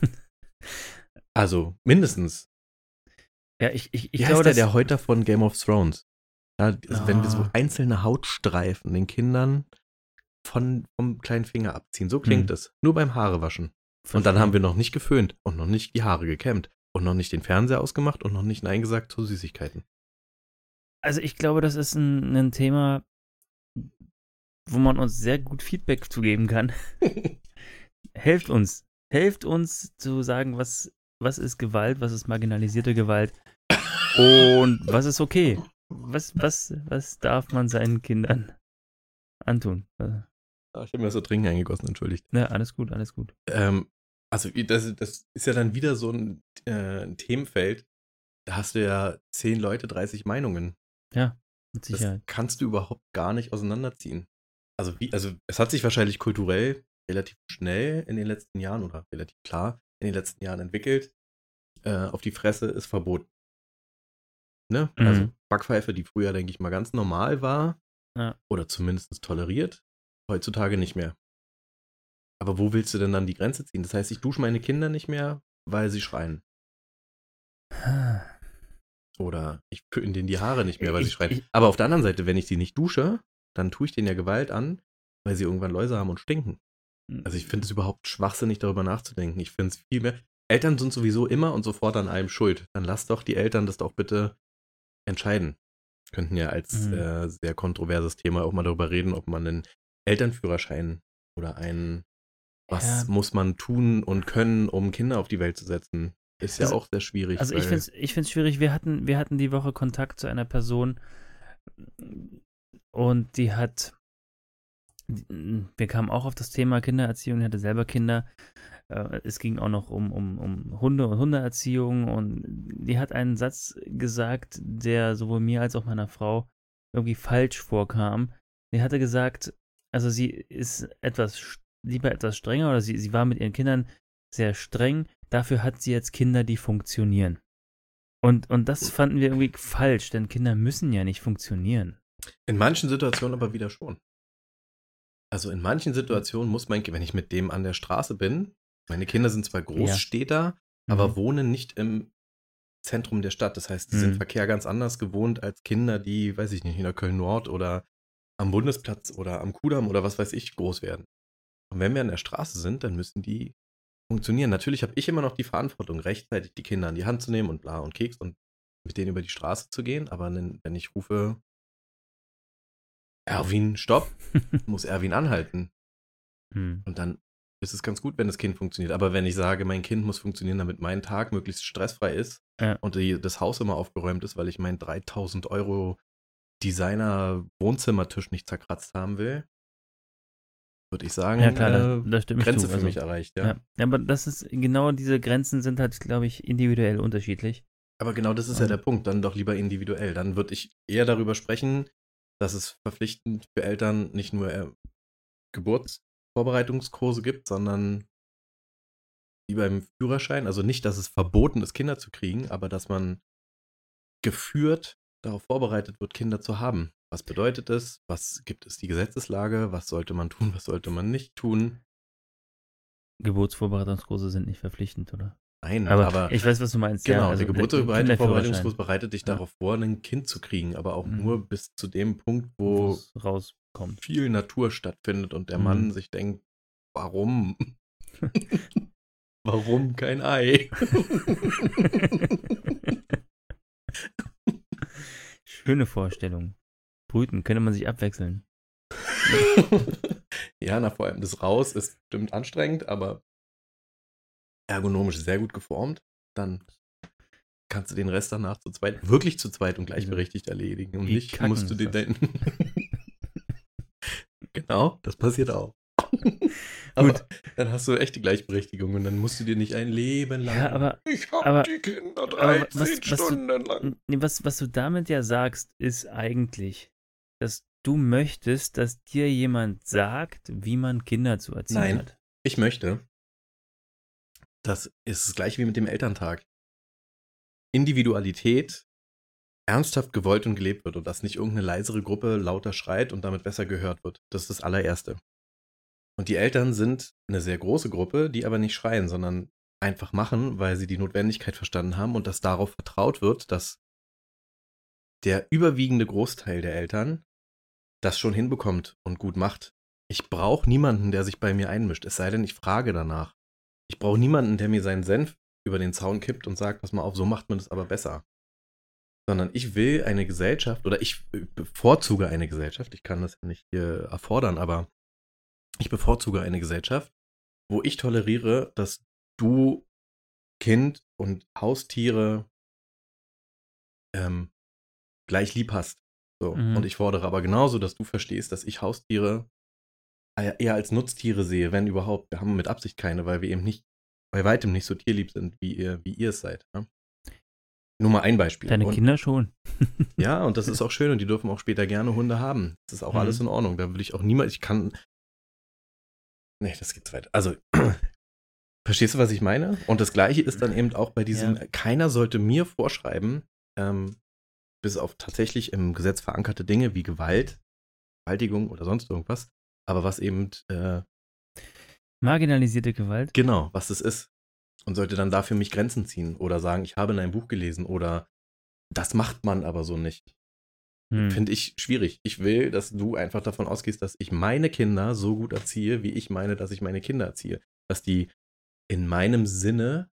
Also mindestens. Ja, ich, ich, ich Wie glaube, heißt der, der Häuter von Game of Thrones? Ja, also wenn wir so Ah. einzelne Hautstreifen den Kindern von, vom kleinen Finger abziehen. So klingt Hm. es. Nur beim Haarewaschen. Und dann haben wir noch nicht geföhnt und noch nicht die Haare gekämmt und noch nicht den Fernseher ausgemacht und noch nicht Nein gesagt zu Süßigkeiten. Also ich glaube, das ist ein, ein Thema, wo man uns sehr gut Feedback zu geben kann. Helft uns. Helft uns zu sagen, was, was ist Gewalt, was ist marginalisierte Gewalt. Und was ist okay? Was, was, was darf man seinen Kindern antun? Ah, ich habe mir das so dringend eingegossen, entschuldigt. Ja, alles gut, alles gut. Ähm, also das, das ist ja dann wieder so ein, äh, Themenfeld. Da hast du ja zehn Leute, 30 Meinungen. Ja, mit Das Sicherheit. kannst du überhaupt gar nicht auseinanderziehen. Also wie, also es hat sich wahrscheinlich kulturell relativ schnell in den letzten Jahren oder relativ klar in den letzten Jahren entwickelt. Äh, auf die Fresse ist verboten. Ne? Mhm. Also Backpfeife, die früher, denke ich mal, ganz normal war Ja. oder zumindest toleriert, heutzutage nicht mehr. Aber wo willst du denn dann die Grenze ziehen? Das heißt, ich dusche meine Kinder nicht mehr, weil sie schreien. Oder ich föhne denen die Haare nicht mehr, weil sie Ich- schreien. ich- Aber auf der anderen Seite, wenn ich sie nicht dusche, dann tue ich denen ja Gewalt an, weil sie irgendwann Läuse haben und stinken. Also ich finde es überhaupt schwachsinnig, darüber nachzudenken. Ich finde es viel mehr. Eltern sind sowieso immer und sofort an allem schuld. Dann lasst doch die Eltern das doch bitte entscheiden. Könnten ja als Mhm. äh, sehr kontroverses Thema auch mal darüber reden, ob man einen Elternführerschein oder einen, was Ja. muss man tun und können, um Kinder auf die Welt zu setzen, ist ja Also- auch sehr schwierig. Also ich finde es ich find's schwierig. Wir hatten, wir hatten die Woche Kontakt zu einer Person und die hat, wir kamen auch auf das Thema Kindererziehung, die hatte selber Kinder. Äh, Es ging auch noch um, um, um Hunde und Hundeerziehung und die hat einen Satz gesagt, der sowohl mir als auch meiner Frau irgendwie falsch vorkam. Die hatte gesagt, also sie ist etwas lieber etwas strenger oder sie, sie war mit ihren Kindern sehr streng. Dafür hat sie jetzt Kinder, die funktionieren. Und, und das fanden wir irgendwie falsch, denn Kinder müssen ja nicht funktionieren. In manchen Situationen aber wieder schon. Also in manchen Situationen muss mein Kind, wenn ich mit dem an der Straße bin, meine Kinder sind zwar Großstädter, aber Mhm. wohnen nicht im Zentrum der Stadt. Das heißt, sie sind Mhm. Verkehr ganz anders gewohnt als Kinder, die, weiß ich nicht, in der Köln-Nord oder am Bundesplatz oder am Kudamm oder was weiß ich groß werden. Und wenn wir an der Straße sind, dann müssen die funktionieren. Natürlich habe ich immer noch die Verantwortung, rechtzeitig die Kinder an die Hand zu nehmen und bla und Keks und mit denen über die Straße zu gehen. Aber wenn ich rufe, Erwin, stopp, muss Erwin anhalten. Hm. Und dann ist es ganz gut, wenn das Kind funktioniert. Aber wenn ich sage, mein Kind muss funktionieren, damit mein Tag möglichst stressfrei ist Ja. und die, das Haus immer aufgeräumt ist, weil ich meinen 3000 Euro Designer-Wohnzimmertisch nicht zerkratzt haben will, würde ich sagen, Ja, klar, da, äh, da ich Grenze für Also, mich erreicht. Ja. ja. ja, aber das ist, genau diese Grenzen sind halt, glaube ich, individuell unterschiedlich. Aber genau das ist ja Ähm. der Punkt. Dann doch lieber individuell. Dann würde ich eher darüber sprechen, dass es verpflichtend für Eltern nicht nur äh, Geburtsvorbereitungskurse gibt, sondern wie beim Führerschein. Also nicht, dass es verboten ist, Kinder zu kriegen, aber dass man geführt darauf vorbereitet wird, Kinder zu haben. Was bedeutet es? Was gibt es die Gesetzeslage? Was sollte man tun? Was sollte man nicht tun? Geburtsvorbereitungskurse sind nicht verpflichtend, oder? Nein, Aber, aber ich weiß, was du meinst. Genau, ja, also der Geburtsvorbereitungskurs bereitet dich Ja. darauf vor, ein Kind zu kriegen, aber auch Mhm. nur bis zu dem Punkt, wo rauskommt. viel Natur stattfindet und der Mhm. Mann sich denkt, warum? warum kein Ei? Schöne Vorstellung. Brüten, könnte man sich abwechseln. ja, na vor allem das Raus ist bestimmt anstrengend, aber ergonomisch sehr gut geformt. Dann kannst du den Rest danach zu zweit, wirklich zu zweit und gleichberechtigt erledigen. Und nicht kacken musst du dir das? dein. genau, das passiert auch. aber dann hast du echte Gleichberechtigung und dann musst du dir nicht ein Leben lang. Ja, aber ich hab aber- die Kinder aber 13 was- was du- Stunden lang. Nee, was, was du damit ja sagst, ist eigentlich, dass du möchtest, dass dir jemand sagt, wie man Kinder zu erziehen Nein. hat. Ich möchte, das ist das gleiche wie mit dem Elterntag. Individualität ernsthaft gewollt und gelebt wird und dass nicht irgendeine leisere Gruppe lauter schreit und damit besser gehört wird. Das ist das allererste. Und die Eltern sind eine sehr große Gruppe, die aber nicht schreien, sondern einfach machen, weil sie die Notwendigkeit verstanden haben und dass darauf vertraut wird, dass der überwiegende Großteil der Eltern das schon hinbekommt und gut macht. Ich brauche niemanden, der sich bei mir einmischt, es sei denn, ich frage danach. Ich brauche niemanden, der mir seinen Senf über den Zaun kippt und sagt, pass mal auf, so macht man das aber besser. Sondern ich will eine Gesellschaft oder ich bevorzuge eine Gesellschaft, ich kann das ja nicht hier erfordern, aber ich bevorzuge eine Gesellschaft, wo ich toleriere, dass du Kind und Haustiere ähm, gleich lieb hast. So. Mhm. Und ich fordere aber genauso, dass du verstehst, dass ich Haustiere eher als Nutztiere sehe, wenn überhaupt. Wir haben mit Absicht keine, weil wir eben nicht, bei weitem nicht so tierlieb sind, wie ihr, wie ihr es seid. Ne? Nur mal ein Beispiel. Deine Und- Kinder schon. Ja, und das ist auch schön und die dürfen auch später gerne Hunde haben. Das ist auch Mhm. alles in Ordnung. Da will ich auch niemand, ich kann. Nee, das geht zu weit. Also, verstehst du, was ich meine? Und das Gleiche ist dann eben auch bei diesem, Ja. keiner sollte mir vorschreiben, ähm, bis auf tatsächlich im Gesetz verankerte Dinge wie Gewalt, Vergewaltigung oder sonst irgendwas, aber was eben, äh, Marginalisierte Gewalt. genau, was das ist. Und sollte dann dafür mich Grenzen ziehen oder sagen, ich habe in einem Buch gelesen oder das macht man aber so nicht. Hm. Finde ich schwierig. Ich will, dass du einfach davon ausgehst, dass ich meine Kinder so gut erziehe, wie ich meine, dass ich meine Kinder erziehe. Dass die in meinem Sinne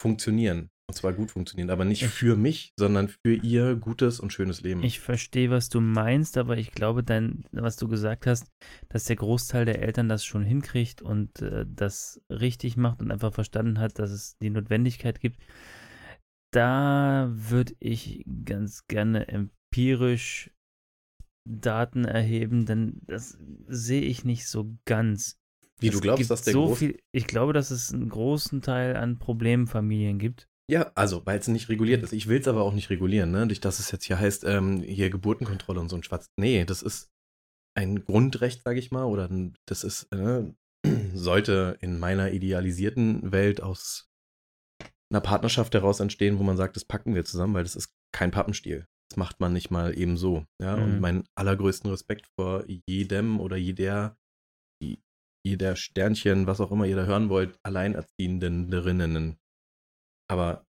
funktionieren. Und zwar gut funktionieren, aber nicht Ich- für mich, sondern für ihr gutes und schönes Leben. Ich verstehe, was du meinst, aber ich glaube, dein, was du gesagt hast, dass der Großteil der Eltern das schon hinkriegt und äh, das richtig macht und einfach verstanden hat, dass es die Notwendigkeit gibt. Da würde ich ganz gerne empirisch Daten erheben, denn das sehe ich nicht so ganz. wie Es du glaubst, dass der so viel, Ich glaube, dass es einen großen Teil an Problemfamilien gibt. Ja, also, weil es nicht reguliert ist. Ich will es aber auch nicht regulieren, ne? Nicht, dass es jetzt hier heißt, ähm, hier Geburtenkontrolle und so ein Schwatz. Nee, das ist ein Grundrecht, sage ich mal, oder das ist, äh, sollte in meiner idealisierten Welt aus einer Partnerschaft heraus entstehen, wo man sagt, das packen wir zusammen, weil das ist kein Pappenstiel. Das macht man nicht mal eben so. Ja, und Mhm. meinen allergrößten Respekt vor jedem oder jeder, jeder Sternchen, was auch immer ihr da hören wollt, Alleinerziehenden. Aber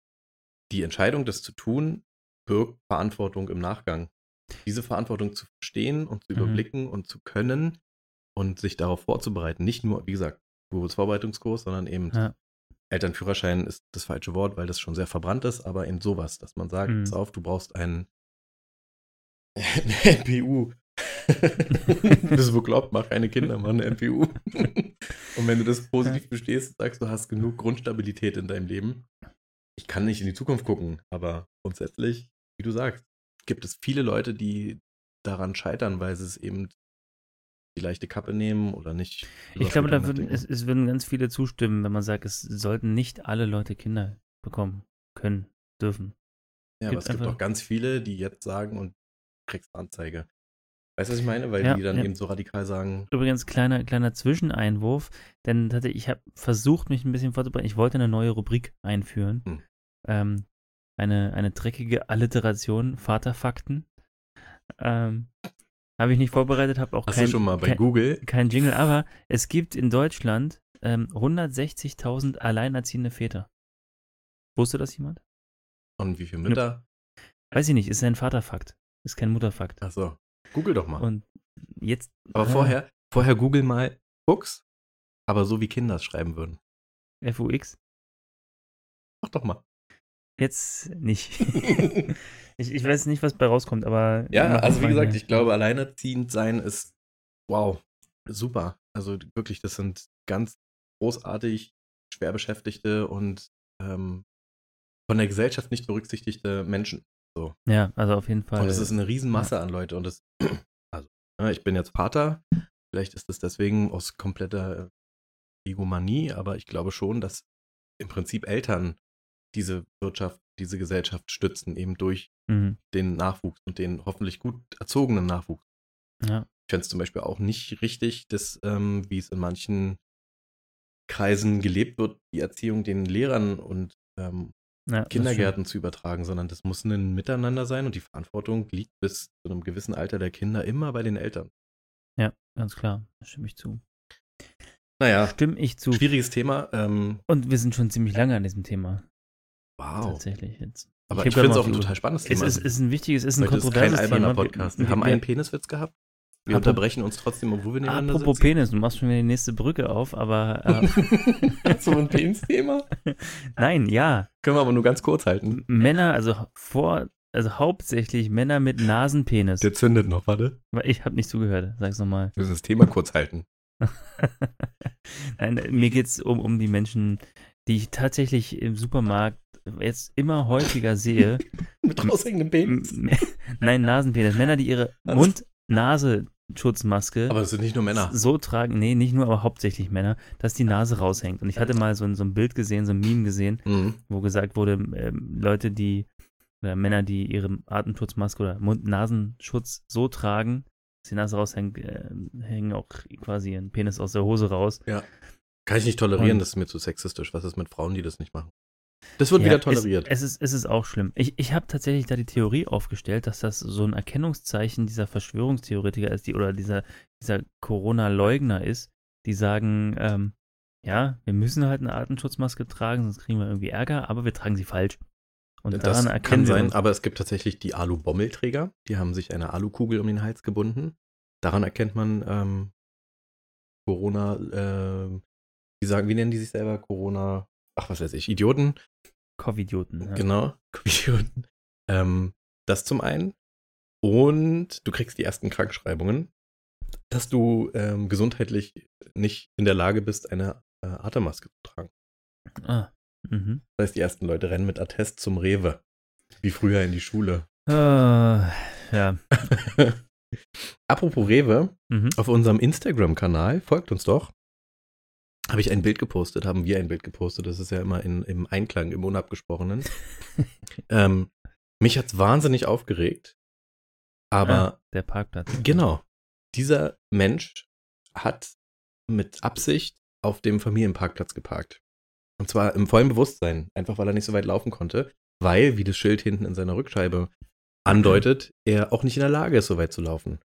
die Entscheidung, das zu tun, birgt Verantwortung im Nachgang. Diese Verantwortung zu verstehen und zu Mhm. überblicken und zu können und sich darauf vorzubereiten. Nicht nur, wie gesagt, Geburtsvorbereitungskurs, sondern eben Ja. Elternführerschein ist das falsche Wort, weil das schon sehr verbrannt ist, aber eben sowas, dass man sagt, Mhm. pass auf, du brauchst einen eine NPU. du bist bekloppt, mach keine Kinder, mach eine NPU. Und wenn du das positiv bestehst, sagst du, hast genug Grundstabilität in deinem Leben. Ich kann nicht in die Zukunft gucken, aber grundsätzlich, wie du sagst, gibt es viele Leute, die daran scheitern, weil sie es eben die leichte Kappe nehmen oder nicht. Ich glaube, da würden, es, es würden ganz viele zustimmen, wenn man sagt, es sollten nicht alle Leute Kinder bekommen können, dürfen. Ja, aber gibt es gibt auch ganz viele, die jetzt sagen und kriegst Anzeige. Weißt du, was ich meine? Weil Ja, die dann ja. eben so radikal sagen, Übrigens, kleiner, kleiner Zwischeneinwurf, denn ich habe versucht, mich ein bisschen vorzubereiten. Ich wollte eine neue Rubrik einführen. Hm. Ähm, eine, eine dreckige Alliteration, Vaterfakten. Ähm, habe ich nicht vorbereitet, habe auch hast kein, du schon mal bei kein, Google kein Jingle, aber es gibt in Deutschland ähm, 160.000 alleinerziehende Väter. Wusste das jemand? und wie viele Mütter? Weiß ich nicht, ist ein Vaterfakt. Ist kein Mutterfakt. Achso, Google doch mal. Und jetzt. aber ah, vorher, vorher Google mal Fuchs, aber so wie Kinder es schreiben würden. FUX? Mach doch mal. Jetzt nicht. ich, ich weiß nicht, was bei rauskommt, aber. Ja, also wie gesagt, ich glaube, alleinerziehend sein ist wow, super. Also wirklich, das sind ganz großartig schwer beschäftigte und ähm, von der Gesellschaft nicht berücksichtigte Menschen. Ja, also auf jeden Fall. Und es ist eine Riesenmasse an Leute. Und das, also, ne, ich bin jetzt Vater. Vielleicht ist das deswegen aus kompletter Egomanie, aber ich glaube schon, dass im Prinzip Eltern diese Wirtschaft, diese Gesellschaft stützen, eben durch Mhm. den Nachwuchs und den hoffentlich gut erzogenen Nachwuchs. Ja. Ich fände es zum Beispiel auch nicht richtig, dass, ähm, wie es in manchen Kreisen gelebt wird, die Erziehung den Lehrern und ähm, Ja, Kindergärten zu übertragen, sondern das muss ein Miteinander sein und die Verantwortung liegt bis zu einem gewissen Alter der Kinder immer bei den Eltern. Ja, ganz klar. Da stimme ich zu. Naja, Stimme ich zu. schwieriges Thema. Ähm, Und wir sind schon ziemlich lange an diesem Thema. wow. Tatsächlich jetzt. Aber ich, grad finde es auch ein total spannendes Es Thema. ist, ist ein wichtiges, ist ein Heute ist kein kontroverses Thema. Podcast. Wir, haben einen Peniswitz gehabt. Wir Apropos- unterbrechen uns trotzdem, obwohl wir nebeneinander Apropos sitzen. Penis, du machst schon wieder die nächste Brücke auf, aber äh, so ein Penis-Thema? nein, ja. Können wir aber nur ganz kurz halten. Männer, also vor, also hauptsächlich Männer mit Nasenpenis. Der zündet noch, warte. Ich habe nicht zugehört, sag's nochmal. Wir müssen das Thema kurz halten. Nein, mir geht's um, um die Menschen, die ich tatsächlich im Supermarkt jetzt immer häufiger sehe. Mit raushängendem Penis. Nein, Nasenpenis. Männer, die ihre Was? Mund-Nase-Schutzmaske Aber es sind nicht nur Männer. so tragen, nee, nicht nur, aber hauptsächlich Männer, dass die Nase raushängt. Und ich hatte mal so ein, so ein Bild gesehen, so ein Meme gesehen, Mhm. wo gesagt wurde, ähm, Leute, die, oder Männer, die ihre Atemschutzmaske oder Mund-Nasenschutz so tragen, dass die Nase raushängt, äh, hängen auch quasi ihren Penis aus der Hose raus. Kann ich nicht tolerieren, Und- das ist mir zu sexistisch. Was ist mit Frauen, die das nicht machen? Das wird Ja, wieder toleriert. Es, es, ist, es ist auch schlimm. Ich, ich habe tatsächlich da die Theorie aufgestellt, dass das so ein Erkennungszeichen dieser Verschwörungstheoretiker ist, die oder dieser, dieser Corona-Leugner ist, die sagen, ähm, ja, wir müssen halt eine Atemschutzmaske tragen, sonst kriegen wir irgendwie Ärger, aber wir tragen sie falsch. Und das daran kann sein, aber es gibt tatsächlich die Alu-Bommelträger. Die haben sich eine Alukugel um den Hals gebunden. Daran erkennt man ähm, Corona, ähm, wie sagen, wie nennen die sich selber? Corona, ach was weiß ich, Idioten. Covidioten. Ja. Genau, Idioten. Ähm, das zum einen. Und du kriegst die ersten Krankschreibungen, dass du ähm, gesundheitlich nicht in der Lage bist, eine äh, Atemmaske zu tragen. Ah, mhm. Das heißt, die ersten Leute rennen mit Attest zum Rewe. Wie früher in die Schule. äh, ja. Apropos Rewe, Mhm. auf unserem Instagram-Kanal, folgt uns doch, habe ich ein Bild gepostet, haben wir ein Bild gepostet, das ist ja immer in, im Einklang, im Unabgesprochenen. ähm, mich hat's wahnsinnig aufgeregt, aber Ah, der Parkplatz. genau, dieser Mensch hat mit Absicht auf dem Familienparkplatz geparkt. Und zwar im vollen Bewusstsein, einfach weil er nicht so weit laufen konnte, weil, wie das Schild hinten in seiner Rückscheibe andeutet, er auch nicht in der Lage ist, so weit zu laufen.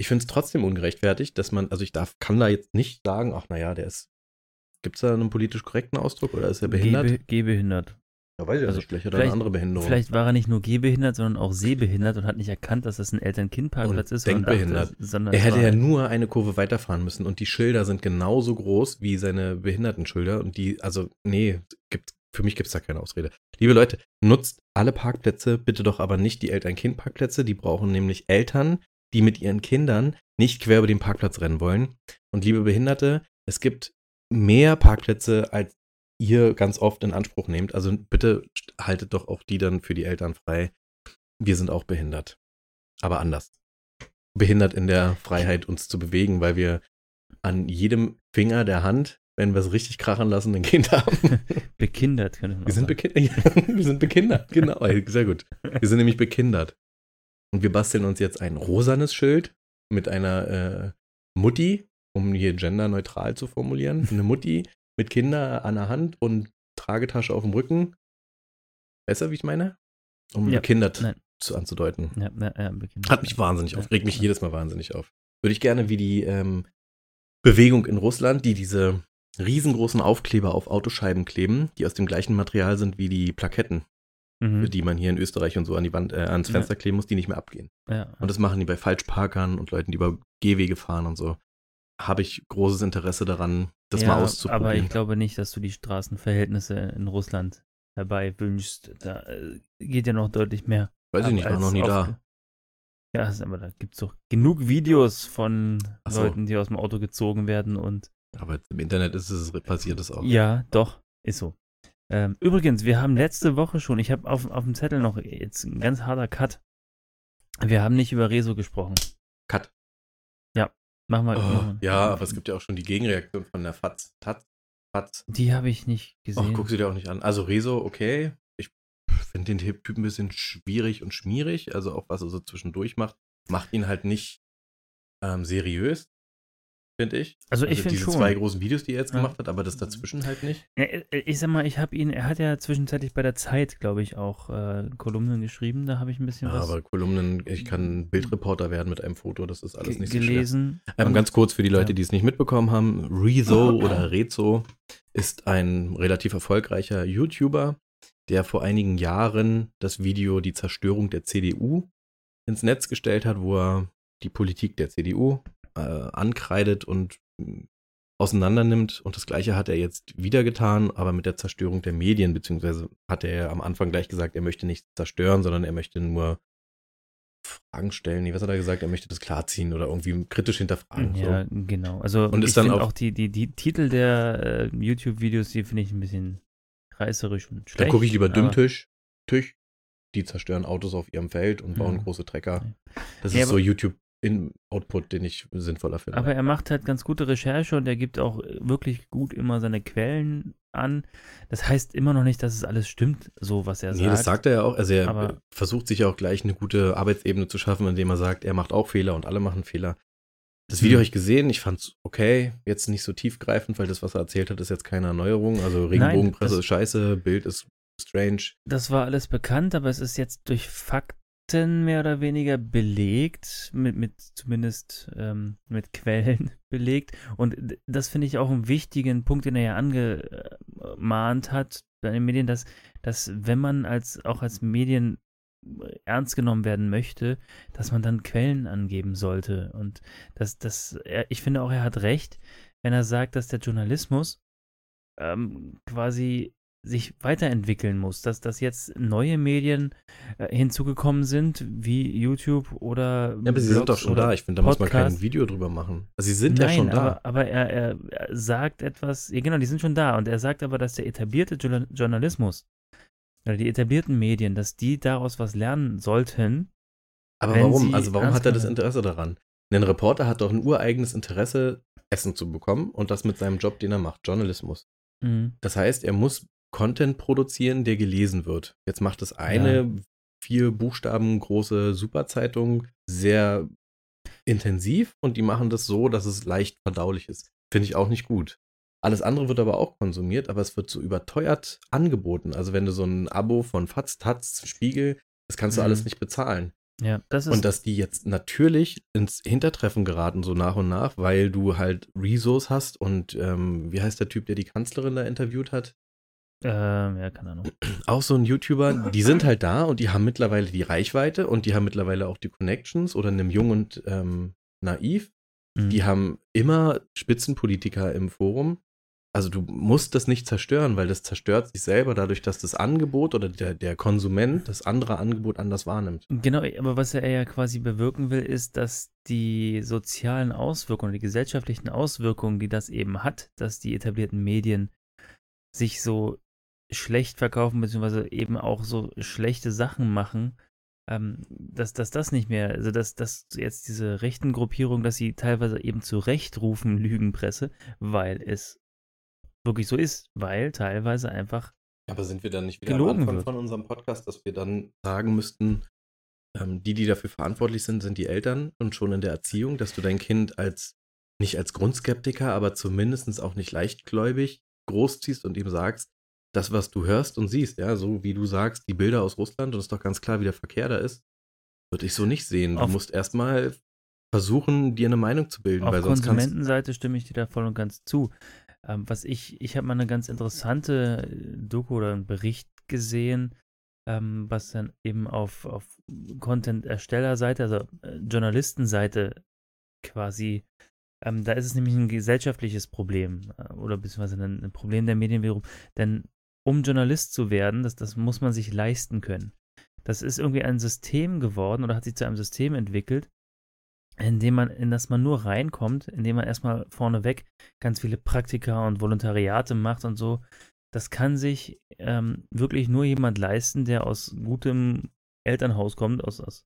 Ich finde es trotzdem ungerechtfertigt, dass man, also ich darf, kann da jetzt nicht sagen, ach naja, der ist, gibt es da einen politisch korrekten Ausdruck oder ist er behindert? Gehbe, gehbehindert. ja, weiß ich also nicht, vielleicht er vielleicht- eine andere Behinderung. Vielleicht war er nicht nur gehbehindert, sondern auch sehbehindert und hat nicht erkannt, dass das ein Eltern-Kind-Parkplatz ist. denkbehindert. Dachte, Er hätte ja halt- nur eine Kurve weiterfahren müssen und die Schilder sind genauso groß wie seine Behindertenschilder und die, also nee, gibt, für mich gibt es da keine Ausrede. Liebe Leute, nutzt alle Parkplätze, bitte doch aber nicht die Eltern-Kind-Parkplätze, die brauchen nämlich Eltern, die mit ihren Kindern nicht quer über den Parkplatz rennen wollen. Und liebe Behinderte, es gibt mehr Parkplätze, als ihr ganz oft in Anspruch nehmt. Also bitte haltet doch auch die dann für die Eltern frei. Wir sind auch behindert. Aber anders behindert in der Freiheit, uns zu bewegen, weil wir an jedem Finger der Hand, wenn wir es richtig krachen lassen, ein Kind haben. bekindert, könnte man Wir auch sind, sagen. bekindert. wir sind bekindert, genau. Sehr gut. Wir sind nämlich bekindert. Und wir basteln uns jetzt ein rosanes Schild mit einer äh, Mutti, um hier genderneutral zu formulieren. Eine Mutti mit Kinder an der Hand und Tragetasche auf dem Rücken. Besser, wie ich meine? Um Ja, nein. zu anzudeuten. Ja, ja. Hat mich wahnsinnig auf, regt mich jedes Mal wahnsinnig auf. Würde ich gerne wie die ähm, Bewegung in Russland, die diese riesengroßen Aufkleber auf Autoscheiben kleben, die aus dem gleichen Material sind wie die Plaketten, Mhm. die man hier in Österreich und so an die Wand, äh, ans. Fenster kleben muss, die nicht mehr abgehen. Und das machen die bei Falschparkern und Leuten, die über Gehwege fahren und so. Habe ich großes Interesse daran, das ja, mal Aber auszuprobieren. ich glaube nicht, dass du die Straßenverhältnisse in Russland herbei wünschst. Da äh, geht ja noch deutlich mehr. Weiß ich nicht, war noch nie da. Ja, aber da gibt es doch genug Videos von so. Leuten, die aus dem Auto gezogen werden und Aber im Internet ist es passiert es auch. Ja, doch, ist so. Ähm, übrigens, wir haben letzte Woche schon, ich habe auf, auf dem Zettel noch jetzt ein ganz harter Cut. Wir haben nicht über Rezo gesprochen. Cut. Mach mal. Oh, ja, aber es gibt ja auch schon die Gegenreaktion von der Fatz. Taz, Fatz. Die habe ich nicht Ach, gesehen. guck sie dir auch nicht an. Also Rezo, okay. Ich finde den Typ ein bisschen schwierig und schmierig. Also auch was er so zwischendurch macht, macht ihn halt nicht ähm, seriös, finde ich. also ich finde diese schon. zwei großen Videos, die er jetzt Ja. gemacht hat, aber das dazwischen halt nicht. Ja, äh, ich sag mal, ich habe ihn, er hat ja zwischenzeitlich bei der Zeit, glaube ich, auch äh, Kolumnen geschrieben. Da habe ich ein bisschen Ja, was aber Kolumnen, ich kann Bildreporter werden mit einem Foto, das ist alles nicht so gelesen. schwer. Ähm, ganz kurz für die Leute, Ja. die es nicht mitbekommen haben, Rezo oder Rezo ist ein relativ erfolgreicher YouTuber, der vor einigen Jahren das Video Die Zerstörung der CDU ins Netz gestellt hat, wo er die Politik der CDU äh, ankreidet und mh, auseinandernimmt. Und das gleiche hat er jetzt wieder getan, aber mit der Zerstörung der Medien, beziehungsweise hat er am Anfang gleich gesagt, er möchte nicht zerstören, sondern er möchte nur Fragen stellen. Nee, was hat er gesagt? Er möchte das klarziehen oder irgendwie kritisch hinterfragen. Ja, So. genau. Also Und ist ich dann finde auch- die, die, die Titel der äh, YouTube-Videos, die finde ich ein bisschen reißerisch und schlecht. Dann gucke ich lieber Dümmtisch. Tisch. Die zerstören Autos auf ihrem Feld und bauen Mhm. große Trecker. Das Ja, ist so aber- YouTube-Output, den ich sinnvoller finde. Aber er macht halt ganz gute Recherche und er gibt auch wirklich gut immer seine Quellen an. Das heißt immer noch nicht, dass es alles stimmt, so was er nee, sagt. das sagt er ja auch. Also er Aber- versucht sich ja auch gleich eine gute Arbeitsebene zu schaffen, indem er sagt, er macht auch Fehler und alle machen Fehler. Das Video Hm. habe ich gesehen, ich fand es okay, jetzt nicht so tiefgreifend, weil das, was er erzählt hat, ist jetzt keine Erneuerung. Also Regenbogenpresse das- ist scheiße, Bild ist strange. Das war alles bekannt, aber es ist jetzt durch Fakten mehr oder weniger belegt, mit, mit zumindest ähm, mit Quellen belegt. Und das finde ich auch einen wichtigen Punkt, den er ja angemahnt hat bei den Medien, dass, dass wenn man als auch als Medien ernst genommen werden möchte, dass man dann Quellen angeben sollte. Und das, das, er, ich finde auch, er hat recht, wenn er sagt, dass der Journalismus ähm, quasi sich weiterentwickeln muss, dass, dass jetzt neue Medien äh, hinzugekommen sind, wie YouTube oder Ja, aber sie sind doch Blogs schon da. Ich finde, da muss man kein Podcast. Video drüber machen. Also sie sind Nein, ja schon da. aber, er, er, sagt etwas, ja genau, die sind schon da und er sagt aber, dass der etablierte Journa- Journalismus oder die etablierten Medien, dass die daraus was lernen sollten. Aber warum? Also warum hat er das Interesse daran? Ein Reporter hat doch ein ureigenes Interesse, Essen zu bekommen und das mit seinem Job, den er macht, Journalismus. Mhm. Das heißt, er muss Content produzieren, der gelesen wird. Jetzt macht es eine vier Buchstaben große Superzeitung sehr intensiv und die machen das so, dass es leicht verdaulich ist. Finde ich auch nicht gut. Alles andere wird aber auch konsumiert, aber es wird so überteuert angeboten. Also wenn du so ein Abo von Fatz, Taz, Spiegel, das kannst du Mhm. alles nicht bezahlen. Ja, das ist Und dass die jetzt natürlich ins Hintertreffen geraten, so nach und nach, weil du halt Resource hast und ähm, wie heißt der Typ, der die Kanzlerin da interviewt hat? Ähm, ja, keine Ahnung. Auch so ein YouTuber, die sind halt da und die haben mittlerweile die Reichweite und die haben mittlerweile auch die Connections oder einem Jung und ähm, Naiv. Mhm. Die haben immer Spitzenpolitiker im Forum. Also du musst das nicht zerstören, weil das zerstört sich selber dadurch, dass das Angebot oder der, der Konsument das andere Angebot anders wahrnimmt. Genau, aber was er ja quasi bewirken will, ist, dass die sozialen Auswirkungen, die gesellschaftlichen Auswirkungen, die das eben hat, dass die etablierten Medien sich so schlecht verkaufen, beziehungsweise eben auch so schlechte Sachen machen, ähm, dass, dass das nicht mehr, also dass, dass jetzt diese rechten Gruppierungen, dass sie teilweise eben zu Recht rufen, Lügenpresse, weil es wirklich so ist, weil teilweise einfach Aber sind wir dann nicht wieder Gelogen am Anfang wird. von unserem Podcast, dass wir dann sagen müssten, ähm, die, die dafür verantwortlich sind, sind die Eltern und schon in der Erziehung, dass du dein Kind als, nicht als Grundskeptiker, aber zumindest auch nicht leichtgläubig großziehst und ihm sagst, das, was du hörst und siehst, ja, so wie du sagst, die Bilder aus Russland und es ist doch ganz klar, wie der Verkehr da ist, würde ich so nicht sehen. Du Auf- musst erstmal versuchen, dir eine Meinung zu bilden, Auf weil sonst kannst Konsumentenseite stimme ich dir da voll und ganz zu. Ähm, was ich, ich habe mal eine ganz interessante äh, Doku oder einen Bericht gesehen, ähm, was dann eben auf, auf Content-Erstellerseite, also äh, Journalistenseite quasi, ähm, da ist es nämlich ein gesellschaftliches Problem äh, oder beziehungsweise ein, ein Problem der Medien wiederum. Denn um Journalist zu werden, das, das muss man sich leisten können. Das ist irgendwie ein System geworden oder hat sich zu einem System entwickelt, in dem man, in das man nur reinkommt, indem man erstmal vorneweg ganz viele Praktika und Volontariate macht und so. Das kann sich ähm, wirklich nur jemand leisten, der aus gutem Elternhaus kommt, aus, aus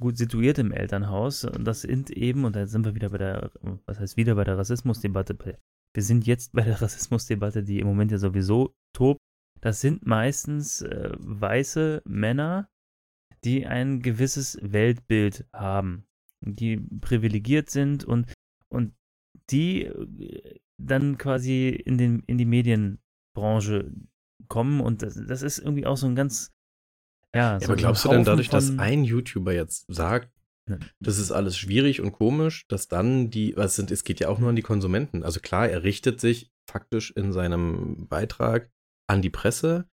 gut situiertem Elternhaus. Und das sind eben, und da sind wir wieder bei der, was heißt wieder bei der Rassismusdebatte, wir sind jetzt bei der Rassismusdebatte, die im Moment ja sowieso. Das sind meistens äh, weiße Männer, die ein gewisses Weltbild haben die privilegiert sind und, und die äh, dann quasi in, den, in die Medienbranche kommen und das, das ist irgendwie auch so ein ganz, ja, Ja, so aber glaubst du denn dadurch, dass ein YouTuber jetzt sagt, das ist alles schwierig und komisch, dass dann die, was sind, es geht ja auch nur an die Konsumenten. Also klar, er richtet sich faktisch in seinem Beitrag an die Presse,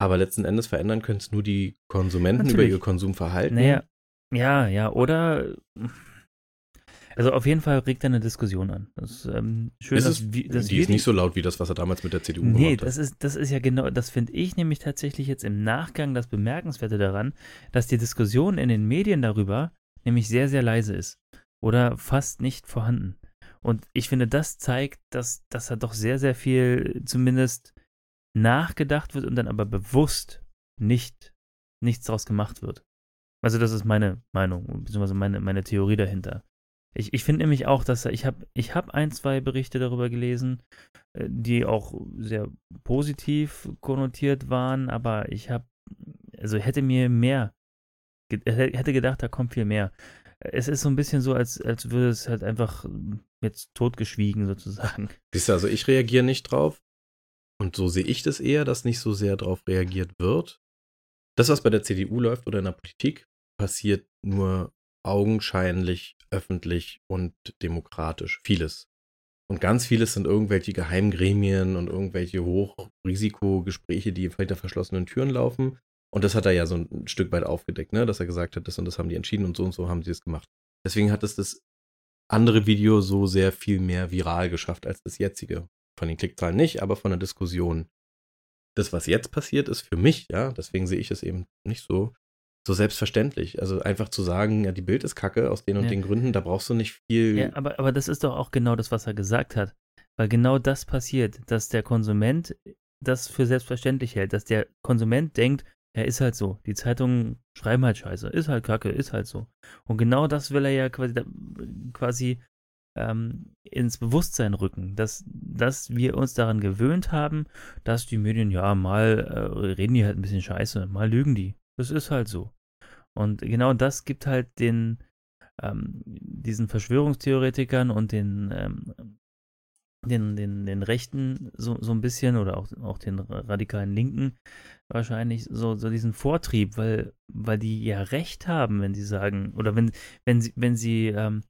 aber letzten Endes verändern können es nur die Konsumenten Natürlich. über ihr Konsumverhalten. Naja, ja, ja, oder also auf jeden Fall regt er eine Diskussion an. Das ist ähm, schön, Ist dass, es, wir- dass die ist nicht so laut wie das, was er damals mit der CDU Nee, gemacht hat. das ist, das ist ja genau, das finde ich nämlich tatsächlich jetzt im Nachgang das Bemerkenswerte daran, dass die Diskussion in den Medien darüber nämlich sehr, sehr leise ist. Oder fast nicht vorhanden. Und ich finde, das zeigt, dass, dass er doch sehr, sehr viel zumindest nachgedacht wird und dann aber bewusst nicht nichts daraus gemacht wird. Also das ist meine Meinung, beziehungsweise meine, meine Theorie dahinter. Ich, ich finde nämlich auch, dass ich habe ich hab ein, zwei Berichte darüber gelesen, äh, die auch sehr positiv konnotiert waren, aber ich habe, also hätte mir mehr, hätte gedacht, da kommt viel mehr. Es ist so ein bisschen so, als, als würde es halt einfach jetzt totgeschwiegen sozusagen. Siehst du, also ich reagiere nicht drauf. Und so sehe ich das eher, dass nicht so sehr drauf reagiert wird. Das, was bei der CDU läuft oder in der Politik, passiert nur augenscheinlich, öffentlich und demokratisch. Vieles. Und ganz vieles sind irgendwelche Geheimgremien und irgendwelche Hochrisikogespräche, die hinter verschlossenen Türen laufen. Und das hat er ja so ein Stück weit aufgedeckt, ne? dass er gesagt hat, das und das haben die entschieden und so und so haben sie es gemacht. Deswegen hat es das andere Video so sehr viel mehr viral geschafft als das jetzige. Von den Klickzahlen nicht, aber von der Diskussion. Das, was jetzt passiert, ist für mich, ja, deswegen sehe ich es eben nicht so, so selbstverständlich. Also einfach zu sagen, ja, die Bild ist kacke aus den und Ja. den Gründen, da brauchst du nicht viel. Ja, aber, aber das ist doch auch genau das, was er gesagt hat. Weil genau das passiert, dass der Konsument das für selbstverständlich hält, dass der Konsument denkt, ja, ist halt so. Die Zeitungen schreiben halt Scheiße, ist halt Kacke, ist halt so. Und genau das will er ja quasi, quasi ähm, ins Bewusstsein rücken, dass, dass wir uns daran gewöhnt haben, dass die Medien, ja, mal äh, reden die halt ein bisschen Scheiße, mal lügen die. Das ist halt so. Und genau das gibt halt den, ähm, diesen Verschwörungstheoretikern und den, ähm, den, den, den Rechten so, so ein bisschen oder auch, auch den radikalen Linken wahrscheinlich so, so diesen Vortrieb, weil, weil die ja recht haben, wenn sie sagen, oder wenn, wenn sie, wenn sie ähm,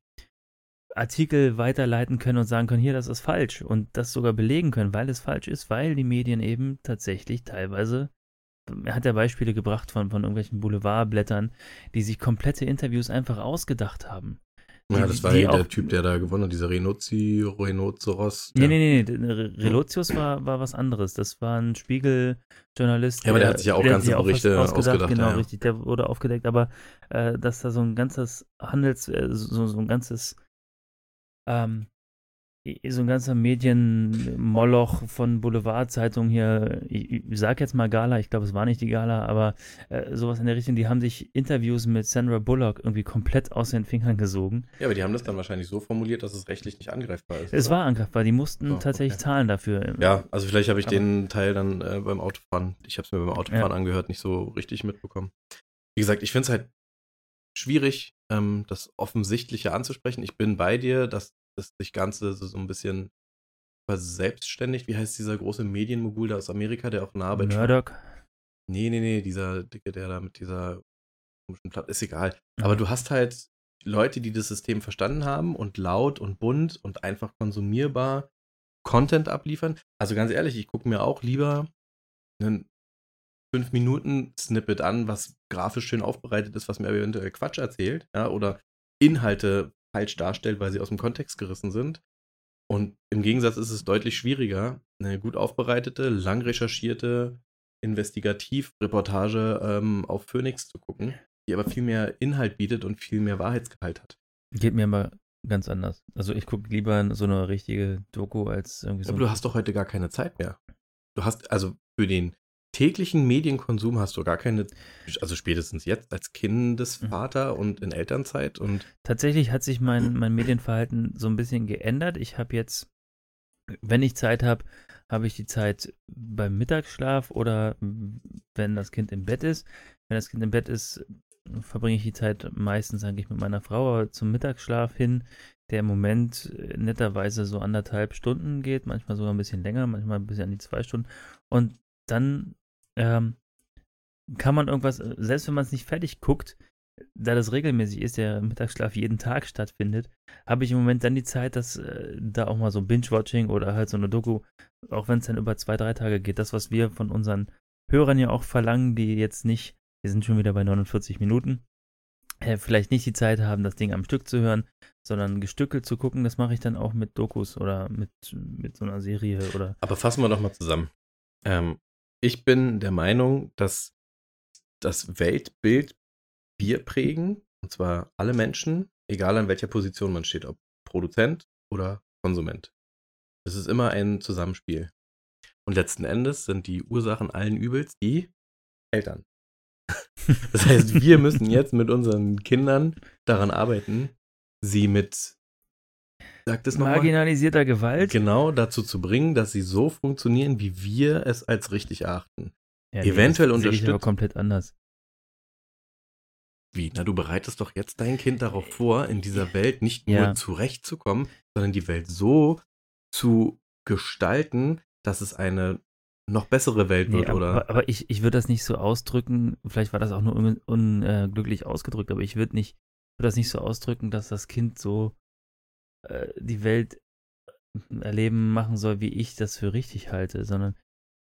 Artikel weiterleiten können und sagen können, hier, das ist falsch und das sogar belegen können, weil es falsch ist, weil die Medien eben tatsächlich teilweise er hat ja Beispiele gebracht von, von irgendwelchen Boulevardblättern, die sich komplette Interviews einfach ausgedacht haben. ja, das war ja der auch- Typ, der da gewonnen hat, dieser Renozzi, Renoceros. Nee, nee, nee, nee. Re- Relotius war, war was anderes. Das war ein Spiegeljournalist. Ja, aber der hat sich ja auch ganze Berichte ausgedacht, Genau, ja, ja. richtig. Der wurde aufgedeckt. Aber äh, dass da so ein ganzes Handels, äh, so, so ein ganzes, ähm, so ein ganzer Medienmoloch von Boulevardzeitungen hier, ich, ich sag jetzt mal Gala, ich glaube, es war nicht die Gala, aber äh, sowas in der Richtung, die haben sich Interviews mit Sandra Bullock irgendwie komplett aus den Fingern gesogen. Ja, aber die haben das dann wahrscheinlich so formuliert, dass es rechtlich nicht angreifbar ist. Es oder? war angreifbar, die mussten Oh, tatsächlich okay. zahlen dafür. Ja, also vielleicht habe ich Aber- den Teil dann äh, beim Autofahren, ich habe es mir beim Autofahren Ja. angehört, nicht so richtig mitbekommen. Wie gesagt, ich finde es halt schwierig, ähm, das Offensichtliche anzusprechen. Ich bin bei dir, dass das sich Ganze so, so ein bisschen verselbstständigt. Wie heißt dieser große Medienmogul da aus Amerika, der auch bei Trump- Murdoch. Nee, nee, nee, dieser Dicke, der da mit dieser komischen Platte, ist egal. Aber du hast halt Leute, die das System verstanden haben und laut und bunt und einfach konsumierbar Content abliefern. Also ganz ehrlich, ich gucke mir auch lieber einen 5-Minuten-Snippet an, was grafisch schön aufbereitet ist, was mir eventuell Quatsch erzählt, ja, oder Inhalte falsch darstellt, weil sie aus dem Kontext gerissen sind. Und im Gegensatz ist es deutlich schwieriger, eine gut aufbereitete, lang recherchierte Investigativreportage ähm, auf Phoenix zu gucken, die aber viel mehr Inhalt bietet und viel mehr Wahrheitsgehalt hat. Geht mir aber ganz anders. Also ich gucke lieber so eine richtige Doku als irgendwie so. Aber du hast doch heute gar keine Zeit mehr. Du hast, also für den täglichen Medienkonsum hast du gar keine, also spätestens jetzt als Kindesvater und in Elternzeit und Tatsächlich hat sich mein, mein Medienverhalten so ein bisschen geändert. Ich habe jetzt, wenn ich Zeit habe, habe ich die Zeit beim Mittagsschlaf oder wenn das Kind im Bett ist. Wenn das Kind im Bett ist, verbringe ich die Zeit meistens eigentlich mit meiner Frau aber zum Mittagsschlaf hin, der im Moment netterweise so anderthalb Stunden geht, manchmal sogar ein bisschen länger, manchmal ein bisschen an die zwei Stunden. Und dann ähm, kann man irgendwas, selbst wenn man es nicht fertig guckt, da das regelmäßig ist, der Mittagsschlaf jeden Tag stattfindet, habe ich im Moment dann die Zeit, dass äh, da auch mal so Binge-Watching oder halt so eine Doku, auch wenn es dann über zwei, drei Tage geht, das, was wir von unseren Hörern ja auch verlangen, die jetzt nicht, wir sind schon wieder bei 49 Minuten, äh, vielleicht nicht die Zeit haben, das Ding am Stück zu hören, sondern gestückelt zu gucken, das mache ich dann auch mit Dokus oder mit, mit so einer Serie oder Aber fassen wir doch mal zusammen. Ähm, ich bin der Meinung, dass das Weltbild wir prägen, und zwar alle Menschen, egal an welcher Position man steht, ob Produzent oder Konsument. Es ist immer ein Zusammenspiel. Und letzten Endes sind die Ursachen allen Übels die Eltern. Das heißt, wir müssen jetzt mit unseren Kindern daran arbeiten, sie mit, sagt es nochmal, Marginalisierter Gewalt. genau dazu zu bringen, dass sie so funktionieren, wie wir es als richtig erachten. Ja, eventuell das sehe ich aber unterstützt- komplett anders. Wie? Na, du bereitest doch jetzt dein Kind darauf vor, in dieser Welt nicht Ja. nur zurechtzukommen, sondern die Welt so zu gestalten, dass es eine noch bessere Welt Nee, wird, aber, oder? aber ich, ich würde das nicht so ausdrücken, vielleicht war das auch nur unglücklich un, äh, ausgedrückt, aber ich würde nicht, würde das nicht so ausdrücken, dass das Kind so äh, die Welt erleben machen soll, wie ich das für richtig halte, sondern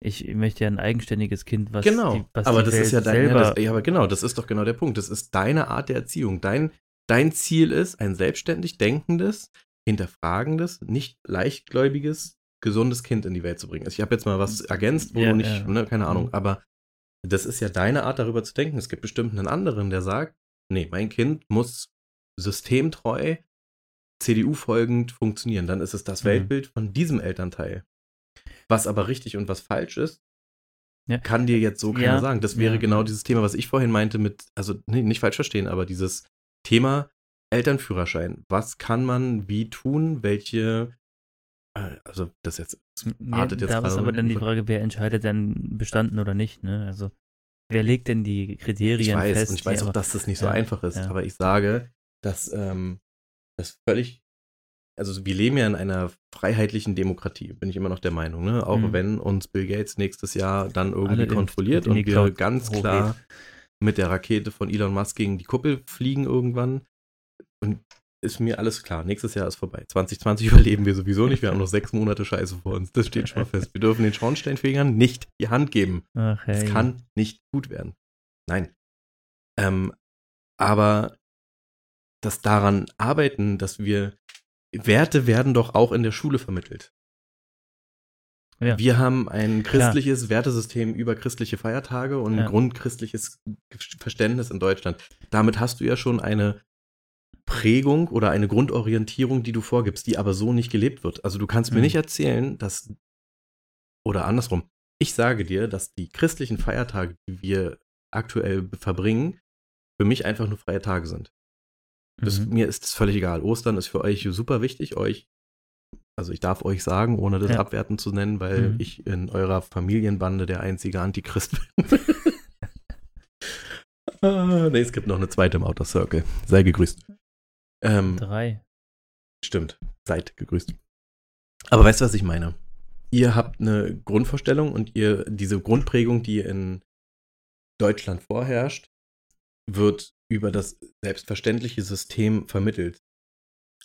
ich möchte ja ein eigenständiges Kind, was genau. die, was aber das Welt ist ja dein, selber ja, das, ja, aber genau, das ist doch genau der Punkt. Das ist deine Art der Erziehung. Dein, dein Ziel ist ein selbstständig denkendes, hinterfragendes, nicht leichtgläubiges, gesundes Kind in die Welt zu bringen. Also ich habe jetzt mal was ergänzt, wo Ja, du nicht, ja. ne, keine Ahnung, Mhm. aber das ist ja deine Art darüber zu denken. Es gibt bestimmt einen anderen, der sagt, nee, mein Kind muss systemtreu, CDU folgend funktionieren. Dann ist es das Mhm. Weltbild von diesem Elternteil. Was aber richtig und was falsch ist, Ja. kann dir jetzt so keiner Ja, sagen. Das wäre ja. genau dieses Thema, was ich vorhin meinte mit, also nee, nicht falsch verstehen, aber dieses Thema Elternführerschein. Was kann man wie tun? Welche, äh, also das jetzt artet jetzt da ist aber dann die Frage, wer entscheidet denn bestanden oder nicht, ne? Also wer legt denn die Kriterien Ich weiß, fest? und ich weiß auch, dass das nicht so ja, einfach ist, ja. aber ich sage, dass ähm, das völlig, also wir leben ja in einer freiheitlichen Demokratie, bin ich immer noch der Meinung, ne? Auch Mhm. wenn uns Bill Gates nächstes Jahr dann irgendwie Alle kontrolliert und wir Cloud ganz hochgeht. klar mit der Rakete von Elon Musk gegen die Kuppel fliegen irgendwann. Und ist mir alles klar. Nächstes Jahr ist vorbei. 2020 überleben wir sowieso nicht. Wir haben noch sechs Monate Scheiße vor uns. Das steht schon mal fest. Wir dürfen den Schornsteinfegern nicht die Hand geben. Ach, Es hey. kann nicht gut werden. Nein. Ähm, aber das daran arbeiten, dass wir Werte werden doch auch in der Schule vermittelt. Ja. Wir haben ein christliches Wertesystem über christliche Feiertage und ein Ja. grundchristliches Verständnis in Deutschland. Damit hast du ja schon eine Prägung oder eine Grundorientierung, die du vorgibst, die aber so nicht gelebt wird. Also du kannst mir Mhm. nicht erzählen, dass oder andersrum. Ich sage dir, dass die christlichen Feiertage, die wir aktuell verbringen, für mich einfach nur freie Tage sind. Das, Mhm. Mir ist es völlig egal. Ostern ist für euch super wichtig. Euch, also ich darf euch sagen, ohne das Ja. abwertend zu nennen, weil Mhm. ich in eurer Familienbande der einzige Antichrist bin. ah, nee, es gibt noch eine zweite im Outer Circle. Sei gegrüßt. Ähm, Drei. Stimmt, seid gegrüßt. Aber weißt du, was ich meine? Ihr habt eine Grundvorstellung und ihr, diese Grundprägung, die in Deutschland vorherrscht, wird über das selbstverständliche System vermittelt.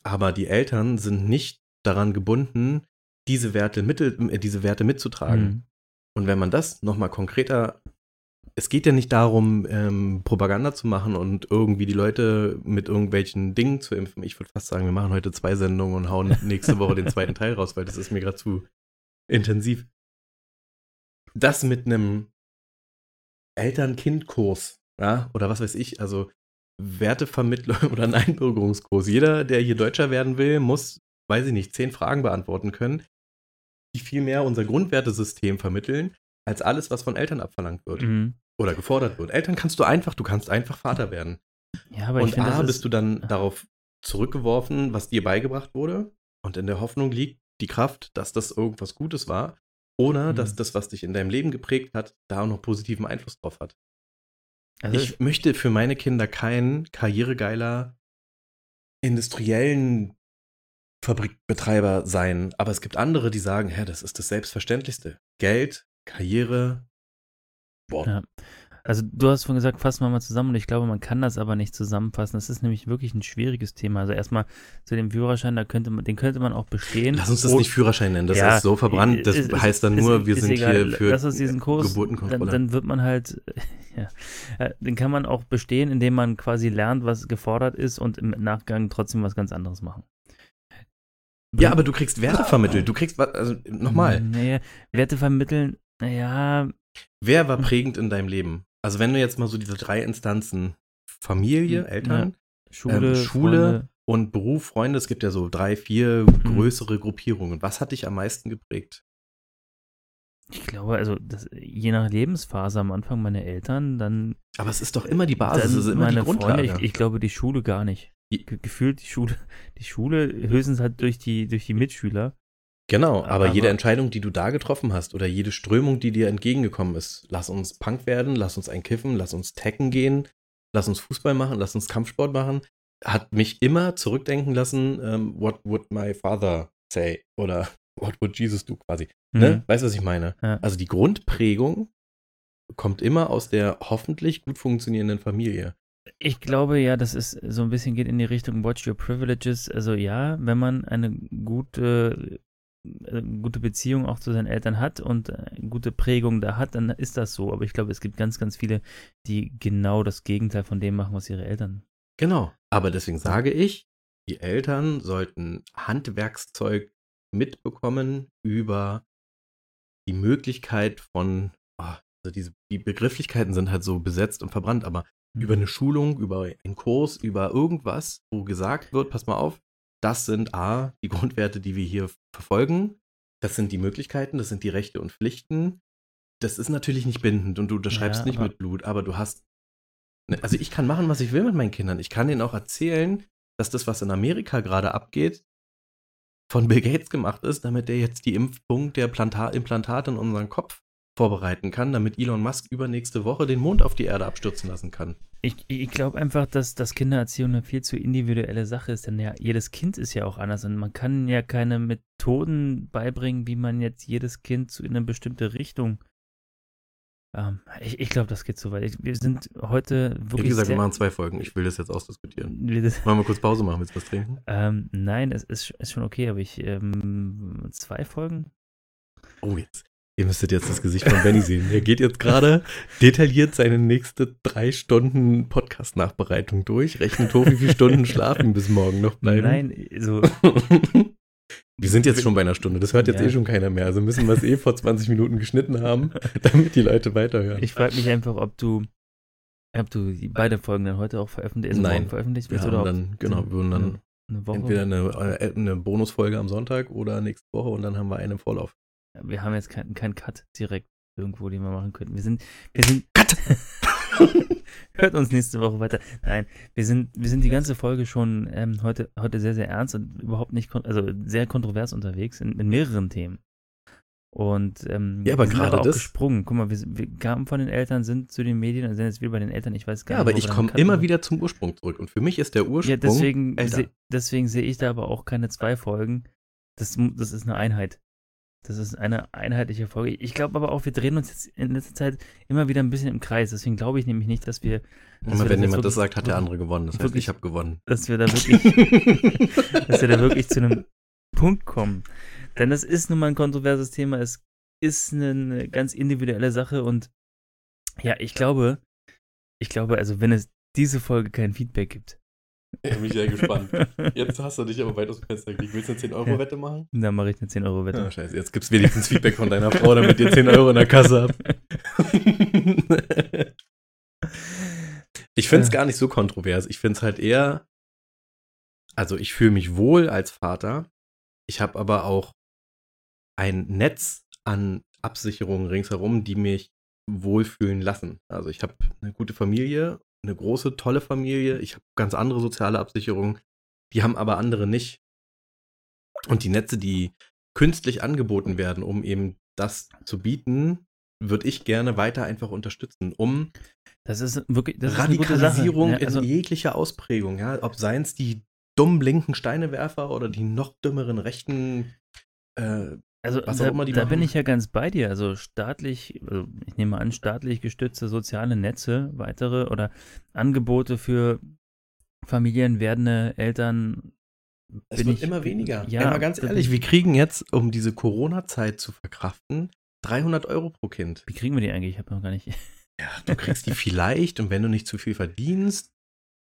Aber die Eltern sind nicht daran gebunden, diese Werte, mittel, äh, diese Werte mitzutragen. Mhm. Und wenn man das nochmal konkreter, es geht ja nicht darum, ähm, Propaganda zu machen und irgendwie die Leute mit irgendwelchen Dingen zu impfen. Ich würde fast sagen, wir machen heute zwei Sendungen und hauen nächste Woche den zweiten Teil raus, weil das ist mir gerade zu intensiv. Das mit einem Eltern-Kind-Kurs, ja, oder was weiß ich, also Wertevermittlung oder ein Einbürgerungskurs. Jeder, der hier Deutscher werden will, muss, weiß ich nicht, zehn Fragen beantworten können, die viel mehr unser Grundwertesystem vermitteln, als alles, was von Eltern abverlangt wird Mhm. oder gefordert wird. Eltern kannst du einfach, du kannst einfach Vater werden. Ja, aber ich und finde, A, bist ist, du dann darauf zurückgeworfen, was dir beigebracht wurde. Und in der Hoffnung liegt die Kraft, dass das irgendwas Gutes war, ohne Mhm. dass das, was dich in deinem Leben geprägt hat, da auch noch positiven Einfluss drauf hat. Also ich möchte für meine Kinder kein karrieregeiler industriellen Fabrikbetreiber sein, aber es gibt andere, die sagen, hä, das ist das Selbstverständlichste. Geld, Karriere, Sport. Ja. Also du hast vorhin gesagt, fassen wir mal zusammen und ich glaube, man kann das aber nicht zusammenfassen. Das ist nämlich wirklich ein schwieriges Thema. Also erstmal zu dem Führerschein, da könnte man, den könnte man auch bestehen. Lass uns das Oh, nicht Führerschein nennen, das Ja, ist so verbrannt. Das ist- heißt dann ist- nur, wir sind egal. hier für Lass uns diesen Kurs, dann, Geburtenkontrolle. dann wird man halt, ja, äh, den kann man auch bestehen, indem man quasi lernt, was gefordert ist und im Nachgang trotzdem was ganz anderes machen. ja, aber du kriegst Werte vermittelt. Du kriegst was, also nochmal, Naja, Werte vermitteln, naja, wer war prägend in deinem Leben? Also wenn du jetzt mal so diese drei Instanzen, Familie, Hm, Eltern Schule, Ähm, Schule, und Beruf, Freunde, es gibt ja so drei, vier Mhm. größere Gruppierungen. Was hat dich am meisten geprägt? Ich glaube, also das, je nach Lebensphase am Anfang meine Eltern, dann. Aber es ist doch immer die Basis, es ist immer meine die Grundlage. Freunde, ich, ich glaube die Schule gar nicht. Ge gefühlt die Schule, die Schule höchstens halt durch die, durch die Mitschüler. Genau, aber, Aber- jede Entscheidung, die du da getroffen hast oder jede Strömung, die dir entgegengekommen ist, lass uns Punk werden, lass uns einkiffen, lass uns Tekken gehen, lass uns Fußball machen, lass uns Kampfsport machen, hat mich immer zurückdenken lassen, ähm, what would my father say oder what would Jesus do quasi. Ne? Mhm. Weißt du, was ich meine? Ja. Also die Grundprägung kommt immer aus der hoffentlich gut funktionierenden Familie. Ich glaube ja, das ist so ein bisschen geht in die Richtung Watch Your Privileges. Also ja, wenn man eine gute, gute Beziehung auch zu seinen Eltern hat und äh, gute Prägung da hat, dann ist das so. Aber ich glaube, es gibt ganz, ganz viele, die genau das Gegenteil von dem machen, was ihre Eltern. Genau. Aber deswegen sage ich, die Eltern sollten Handwerkszeug mitbekommen über die Möglichkeit von, ah, also diese, die Begrifflichkeiten sind halt so besetzt und verbrannt, aber Mhm. über eine Schulung, über einen Kurs, über irgendwas, wo gesagt wird, pass mal auf, das sind A, die Grundwerte, die wir hier verfolgen, das sind die Möglichkeiten, das sind die Rechte und Pflichten. Das ist natürlich nicht bindend und du unterschreibst Ja, nicht mit Blut, aber du hast Ne, Also ich kann machen, was ich will mit meinen Kindern. Ich kann denen auch erzählen, dass das, was in Amerika gerade abgeht, von Bill Gates gemacht ist, damit der jetzt die Impfung der Planta Implantate in unseren Kopf vorbereiten kann, damit Elon Musk übernächste Woche den Mond auf die Erde abstürzen lassen kann. Ich, ich glaube einfach, dass, dass Kindererziehung eine viel zu individuelle Sache ist, denn ja, jedes Kind ist ja auch anders und man kann ja keine Methoden beibringen, wie man jetzt jedes Kind zu in eine bestimmte Richtung. Ähm, ich ich glaube, das geht so weit. Ich, wir sind heute wirklich. Wie gesagt, wir machen zwei Folgen. Ich will das jetzt ausdiskutieren. das, Wollen wir kurz Pause machen? Willst du was trinken? ähm, nein, es ist, ist schon okay, aber ich ähm, zwei Folgen. Oh, jetzt. Ihr müsstet jetzt das Gesicht von Benny sehen. Er geht jetzt gerade detailliert seine nächste drei Stunden Podcast-Nachbereitung durch, rechnet hoch, wie viele Stunden Schlafen bis morgen noch bleiben. Nein, so Wir sind jetzt schon bei einer Stunde, das hört jetzt Ja. eh schon keiner mehr. Also müssen wir es eh vor 20 Minuten geschnitten haben, damit die Leute weiterhören. ich frage mich einfach, ob du, ob du die beide Folgen dann heute auch veröffentlicht, also Nein. veröffentlicht wir willst haben oder dann, genau, wir würden dann eine Woche. entweder eine, äh, eine Bonusfolge am Sonntag oder nächste Woche und dann haben wir eine im Vorlauf. Wir haben jetzt keinen kein Cut direkt irgendwo, den wir machen könnten. Wir sind, wir sind. Cut! Hört uns nächste Woche weiter. Nein, wir sind, wir sind die ganze Folge schon ähm, heute, heute sehr, sehr ernst und überhaupt nicht, also sehr kontrovers unterwegs in, in mehreren Themen. Und ähm, Ja, aber wir sind gerade auch das- gesprungen. Guck mal, wir, wir kamen von den Eltern, sind zu den Medien und sind jetzt wieder bei den Eltern. Ich weiß gar Ja, nicht. aber wo ich komme immer wieder zum Ursprung zurück. Und für mich ist der Ursprung Ja, deswegen, se, deswegen sehe ich da aber auch keine zwei Folgen. Das, das ist eine Einheit. Das ist eine einheitliche Folge. Ich glaube aber auch, wir drehen uns jetzt in letzter Zeit immer wieder ein bisschen im Kreis. Deswegen glaube ich nämlich nicht, dass wir, dass Immer wir wenn jemand das sagt, hat der andere gewonnen. Das heißt, wirklich- ich habe gewonnen. dass wir da wirklich, dass wir da wirklich zu einem Punkt kommen. Denn das ist nun mal ein kontroverses Thema. Es ist eine ganz individuelle Sache und ja, ich glaube, ich glaube, also wenn es diese Folge kein Feedback gibt, Ich bin sehr gespannt. Jetzt hast du dich aber weit aus dem Fenster gekriegt. Willst du eine 10-Euro-Wette machen? dann mache ich eine 10-Euro-Wette. Ah, scheiße. Jetzt gibt's wenigstens Feedback von deiner Frau, damit ihr 10 Euro in der Kasse habt. ich finde es Äh. gar nicht so kontrovers. Ich finde es halt eher. Also, ich fühle mich wohl als Vater. Ich habe aber auch ein Netz an Absicherungen ringsherum, die mich wohlfühlen lassen. Also, ich habe eine gute Familie, eine große, tolle Familie. Ich habe ganz andere soziale Absicherungen. Die haben aber andere nicht. Und die Netze, die künstlich angeboten werden, um eben das zu bieten, würde ich gerne weiter einfach unterstützen, um Das ist wirklich das ist Radikalisierung Sache. Ja, also, in jeglicher Ausprägung, ja, ob seien es die dummen linken Steinewerfer oder die noch dümmeren rechten äh, also was auch da, immer die da bin ich ja ganz bei dir. Also staatlich, also ich nehme an, staatlich gestützte soziale Netze, weitere oder Angebote für familienwerdende Eltern. es bin wird ich, immer weniger. Ja, Ja, mal ganz ehrlich, ich- wir kriegen jetzt, um diese Corona-Zeit zu verkraften, 300 Euro pro Kind. Wie kriegen wir die eigentlich? Ich habe noch gar nicht. Ja, du kriegst die vielleicht und wenn du nicht zu viel verdienst,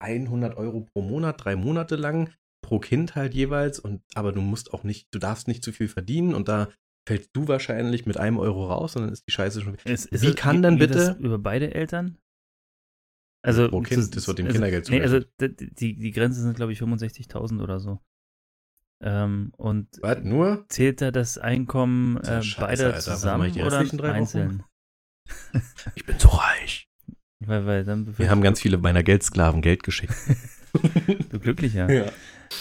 100 Euro pro Monat, drei Monate lang, pro Kind halt jeweils. Und aber du musst auch nicht, du darfst nicht zu viel verdienen und da fällst du wahrscheinlich mit einem Euro raus und dann ist die Scheiße schon. Ist, ist Wie es- kann geht bitte- über beide Eltern? Also Pro Kind, das wird dem also, Kindergeld Nee, also die, die Grenze sind, glaube ich, 65.000 oder so. Ähm, und Was, nur? zählt da das Einkommen äh, Scheiße, beider Alter. Zusammen oder einzeln? Ich bin so reich. Weil, weil dann Wir haben ganz viele meiner Geldsklaven Geld geschickt. du glücklicher. Ja.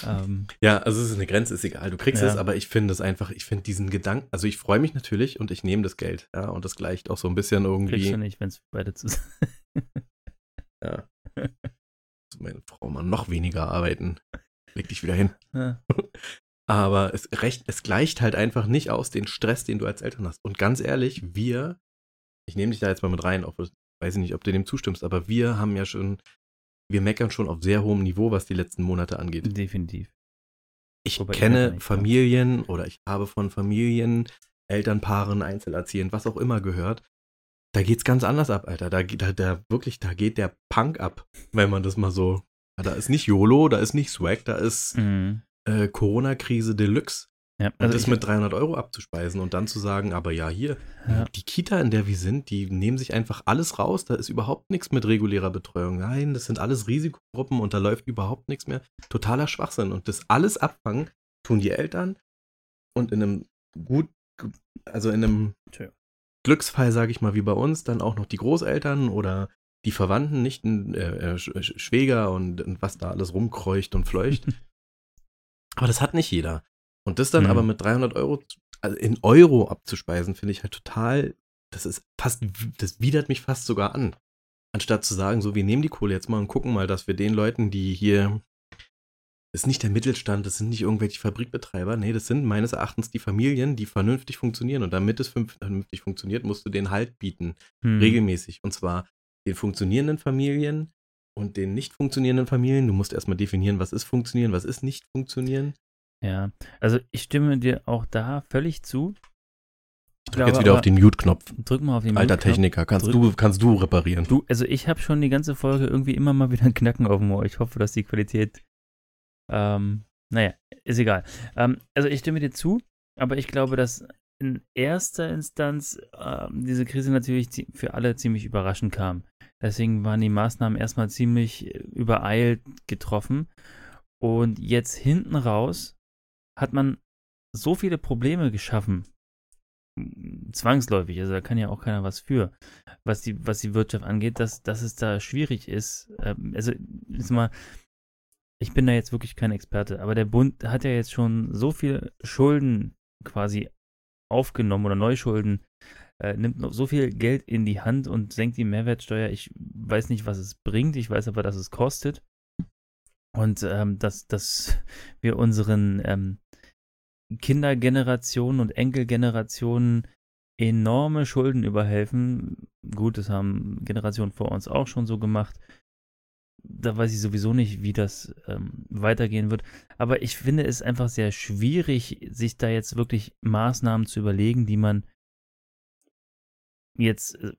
Ähm, Ja, also es ist eine Grenze, ist egal. Du kriegst Ja. es, aber ich finde es einfach, ich finde diesen Gedanken, also ich freue mich natürlich und ich nehme das Geld, ja, und das gleicht auch so ein bisschen kriegst irgendwie. du nicht, wenn es beide zusammen. Ja. Also meine Frau mal noch weniger arbeiten. Leg dich wieder hin. Ja. Aber es, recht, es gleicht halt einfach nicht aus den Stress, den du als Eltern hast. Und ganz ehrlich, wir, ich nehme dich da jetzt mal mit rein, auch weiß ich nicht, ob du dem zustimmst, aber wir haben ja schon, wir meckern schon auf sehr hohem Niveau, was die letzten Monate angeht. Definitiv. Ich Wobei ich kenne nicht, ja. Familien oder ich habe von Familien, Elternpaaren, Einzelerziehenden, was auch immer gehört. Da geht's ganz anders ab, Alter. Da, geht- da, da wirklich, da geht der Punk ab, wenn man das mal so. Da ist nicht YOLO, da ist nicht Swag, da ist Mhm. äh, Corona-Krise Deluxe. Ja, Und also das ich, mit 300 Euro abzuspeisen und dann zu sagen, aber ja, hier, Ja. die Kita, in der wir sind, die nehmen sich einfach alles raus. Da ist überhaupt nichts mit regulärer Betreuung. Nein, das sind alles Risikogruppen und da läuft überhaupt nichts mehr. Totaler Schwachsinn. Und das alles abfangen tun die Eltern und in einem gut, also in einem Tja. Glücksfall, sage ich mal, wie bei uns, dann auch noch die Großeltern oder die Verwandten, nicht ein äh, äh, Sch- Sch- Schwäger und, und was da alles rumkreucht und fleucht. aber das hat nicht jeder. Und das dann Mhm. aber mit 300 Euro also in Euro abzuspeisen, finde ich halt total, das ist fast, das widert mich fast sogar an. Anstatt zu sagen, so, wir nehmen die Kohle jetzt mal und gucken mal, dass wir den Leuten, die hier, das ist nicht der Mittelstand, das sind nicht irgendwelche Fabrikbetreiber, nee, das sind meines Erachtens die Familien, die vernünftig funktionieren. Und damit es vernünftig funktioniert, musst du den Halt bieten hm. regelmäßig. Und zwar den funktionierenden Familien und den nicht funktionierenden Familien. Du musst erstmal definieren, was ist funktionieren, was ist nicht funktionieren. Ja, also ich stimme dir auch da völlig zu. Ich drück jetzt wieder auf den Mute-Knopf. Drück mal auf den Alter Mute-Knopf. Techniker, kannst Drück- du, kannst du reparieren. Du, also ich habe schon die ganze Folge irgendwie immer mal wieder ein Knacken auf dem Ohr. Ich hoffe, dass die Qualität, ähm, naja, ist egal. Ähm, also ich stimme dir zu, aber ich glaube, dass in erster Instanz ähm, diese Krise natürlich für alle ziemlich überraschend kam. Deswegen waren die Maßnahmen erstmal ziemlich übereilt getroffen. Und jetzt hinten raus hat man so viele Probleme geschaffen. Zwangsläufig, also da kann ja auch keiner was für, was die, was die Wirtschaft angeht, dass, dass es da schwierig ist. Ähm, also, ist mal, ich bin da jetzt wirklich kein Experte, aber der Bund hat ja jetzt schon so viele Schulden quasi aufgenommen oder Neuschulden, äh, nimmt so viel Geld in die Hand und senkt die Mehrwertsteuer. Ich weiß nicht, was es bringt, ich weiß aber, dass es kostet. Und ähm, dass, dass wir unseren ähm, Kindergenerationen und Enkelgenerationen enorme Schulden überhelfen. Gut, das haben Generationen vor uns auch schon so gemacht. Da weiß ich sowieso nicht, wie das ähm, weitergehen wird. Aber ich finde es einfach sehr schwierig, sich da jetzt wirklich Maßnahmen zu überlegen, die man jetzt, äh,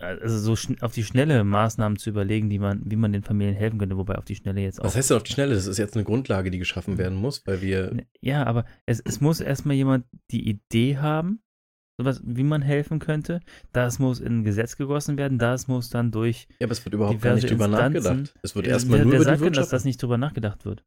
also so auf die schnelle Maßnahmen zu überlegen, die man, wie man den Familien helfen könnte, wobei auf die Schnelle jetzt auch. Was heißt denn auf die Schnelle? Das ist jetzt eine Grundlage, die geschaffen werden muss, weil wir. Ja, aber es, es muss erstmal jemand die Idee haben, sowas, wie man helfen könnte. Das muss in ein Gesetz gegossen werden, das muss dann durch. Ja, aber es wird überhaupt gar nicht drüber Instanzen. nachgedacht. Es wird erstmal nur wer über sagt die denn, dass Wirtschaft. das nicht drüber nachgedacht wird?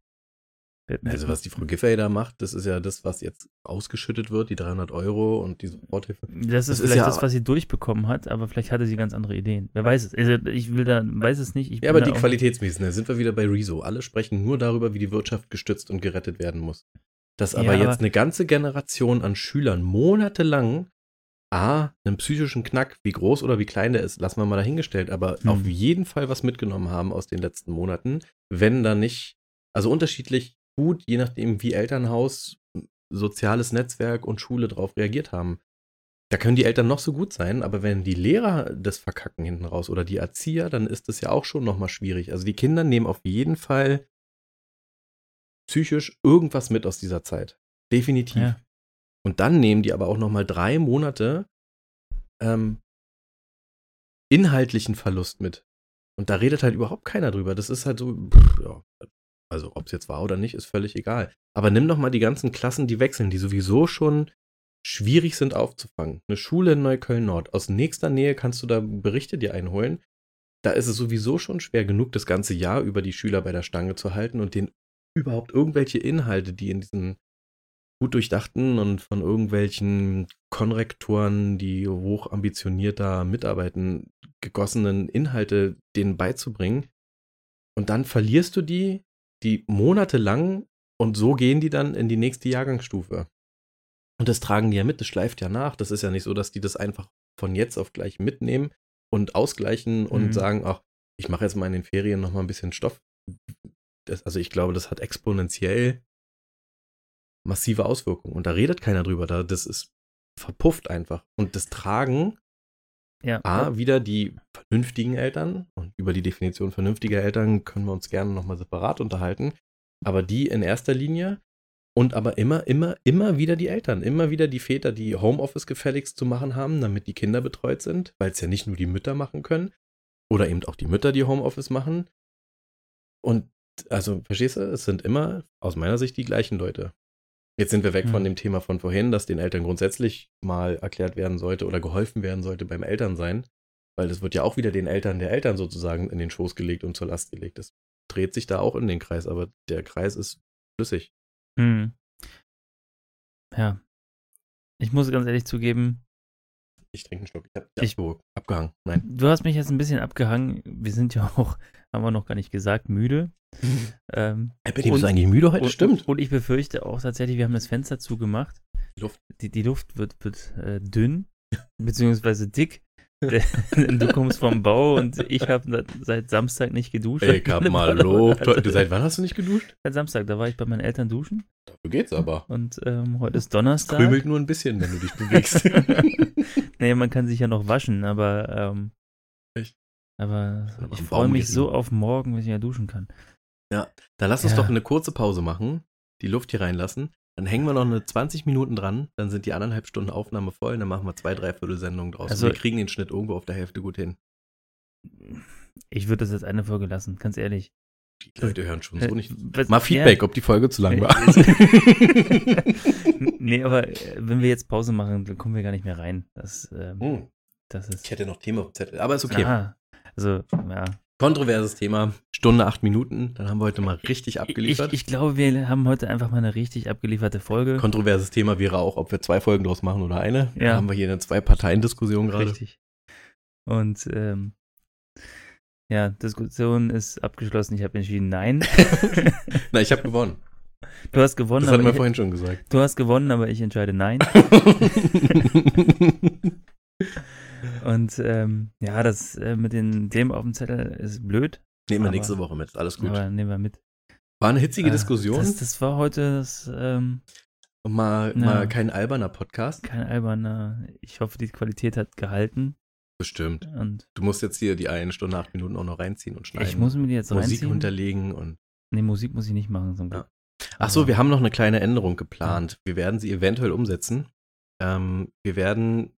Wer- Also was die Frau Giffey da macht, das ist ja das, was jetzt ausgeschüttet wird, die 300 Euro und die Soforthilfe. Das ist Das ist vielleicht ja- das, was sie durchbekommen hat, aber vielleicht hatte sie ganz andere Ideen. Wer weiß es. Also ich will da, weiß es nicht. Ich Ja, aber die Qualitätsmiesen, da sind wir wieder bei Rezo. Alle sprechen nur darüber, wie die Wirtschaft gestützt und gerettet werden muss. Dass aber Ja, jetzt eine ganze Generation an Schülern monatelang A, einen psychischen Knack, wie groß oder wie klein der ist, lassen wir mal dahingestellt, aber Hm. auf jeden Fall was mitgenommen haben aus den letzten Monaten, wenn da nicht, also unterschiedlich gut, je nachdem, wie Elternhaus, soziales Netzwerk und Schule drauf reagiert haben. Da können die Eltern noch so gut sein, aber wenn die Lehrer das verkacken hinten raus oder die Erzieher, dann ist das ja auch schon nochmal schwierig. Also die Kinder nehmen auf jeden Fall psychisch irgendwas mit aus dieser Zeit. Definitiv. Ja. Und dann nehmen die aber auch nochmal drei Monate ähm, inhaltlichen Verlust mit. Und da redet halt überhaupt keiner drüber. Das ist halt so, pff, ja, also ob es jetzt war oder nicht, ist völlig egal. Aber nimm doch mal die ganzen Klassen, die wechseln, die sowieso schon schwierig sind aufzufangen. Eine Schule in Neukölln-Nord, aus nächster Nähe kannst du da Berichte dir einholen. Da ist es sowieso schon schwer genug, das ganze Jahr über die Schüler bei der Stange zu halten und denen überhaupt irgendwelche Inhalte, die in diesen gut durchdachten und von irgendwelchen Konrektoren, die hoch ambitioniert da mitarbeiten, gegossenen Inhalte denen beizubringen. Und dann verlierst du die, die monatelang und so gehen die dann in die nächste Jahrgangsstufe. Und das tragen die ja mit, das schleift ja nach. Das ist ja nicht so, dass die das einfach von jetzt auf gleich mitnehmen und ausgleichen und Mhm. sagen, ach, ich mache jetzt mal in den Ferien noch mal ein bisschen Stoff. Das, also ich glaube, das hat exponentiell massive Auswirkungen. Und da redet keiner drüber. Da, das ist verpufft einfach. Und das tragen Ja. A, wieder die vernünftigen Eltern. Und über die Definition vernünftiger Eltern können wir uns gerne nochmal separat unterhalten. Aber die in erster Linie und aber immer, immer, immer wieder die Eltern. Immer wieder die Väter, die Homeoffice gefälligst zu machen haben, damit die Kinder betreut sind, weil es ja nicht nur die Mütter machen können. Oder eben auch die Mütter, die Homeoffice machen. Und also, verstehst du, es sind immer aus meiner Sicht die gleichen Leute. Jetzt sind wir weg von Mhm. dem Thema von vorhin, dass den Eltern grundsätzlich mal erklärt werden sollte oder geholfen werden sollte beim Elternsein. Weil es wird ja auch wieder den Eltern der Eltern sozusagen in den Schoß gelegt und zur Last gelegt. Das dreht sich da auch in den Kreis, aber der Kreis ist flüssig. Hm. Ja. Ich muss ganz ehrlich zugeben, Ich trinke einen Schluck. Ich habe Ich- abge abgehangen. Nein. du hast mich jetzt ein bisschen abgehangen. Wir sind ja auch, haben wir noch gar nicht gesagt, müde. Ähm, Betty, bist du eigentlich müde heute? und, Stimmt. Und ich befürchte auch tatsächlich, wir haben das Fenster zugemacht. Die Luft. Die, die Luft wird, wird äh, dünn, beziehungsweise dick. du kommst vom Bau und ich habe seit Samstag nicht geduscht. Ey, Kap, mal. Lob. Du, seit wann hast du nicht geduscht? Seit Samstag, da war ich bei meinen Eltern duschen Dafür geht's aber. und ähm, heute ist Donnerstag. Krümelt nur ein bisschen, wenn du dich bewegst. naja, man kann sich ja noch waschen, aber ähm, Echt? aber ich am freue mich so auf morgen, wenn ich ja duschen kann. Da lass uns Ja. doch eine kurze Pause machen, die Luft hier reinlassen. Dann hängen wir noch eine 20 Minuten dran, dann sind die anderthalb Stunden Aufnahme voll, dann machen wir zwei, drei Viertelsendungen draus. Also- wir kriegen den Schnitt irgendwo auf der Hälfte gut hin. Ich würde das jetzt eine Folge lassen, ganz ehrlich. Die Leute hören schon so Äh, nicht. was- Mal Feedback, ja. ob die Folge zu lang war. nee, aber äh, wenn wir jetzt Pause machen, dann kommen wir gar nicht mehr rein. Das, ähm, Hm, das ist. ich hätte noch Thema auf Zettel, aber ist okay. Aha. Also, ja. Kontroverses Thema, Stunde, acht Minuten, dann haben wir heute mal richtig Ich, abgeliefert. ich glaube, wir haben heute einfach mal eine richtig abgelieferte Folge. Kontroverses Thema wäre auch, ob wir zwei Folgen draus machen oder eine. Da Ja. haben wir hier eine Zwei-Parteien-Diskussion gerade. Richtig. Und ähm, ja, Diskussion ist abgeschlossen. Ich habe entschieden, nein. Na, ich habe gewonnen. Du hast gewonnen, Das hatten wir ich, vorhin schon gesagt. du hast gewonnen, aber ich entscheide nein. Und ähm, ja, das äh, mit den dem auf dem Zettel ist blöd, Nehmen wir Aber- nächste Woche mit. Alles gut. aber nehmen wir mit. War eine hitzige Äh, Diskussion. Das, das war heute das, ähm, mal, Ja. mal kein alberner Podcast. kein alberner. Ich hoffe, die Qualität hat gehalten. Bestimmt. Und Du musst jetzt hier die eine Stunde, acht Minuten auch noch reinziehen und schneiden. ich muss mir die jetzt Musik reinziehen. unterlegen und. Nee, Musik muss ich nicht machen. Zum Glück. Ach so, wir haben noch eine kleine Änderung geplant. Wir werden sie eventuell umsetzen. Ähm, wir werden,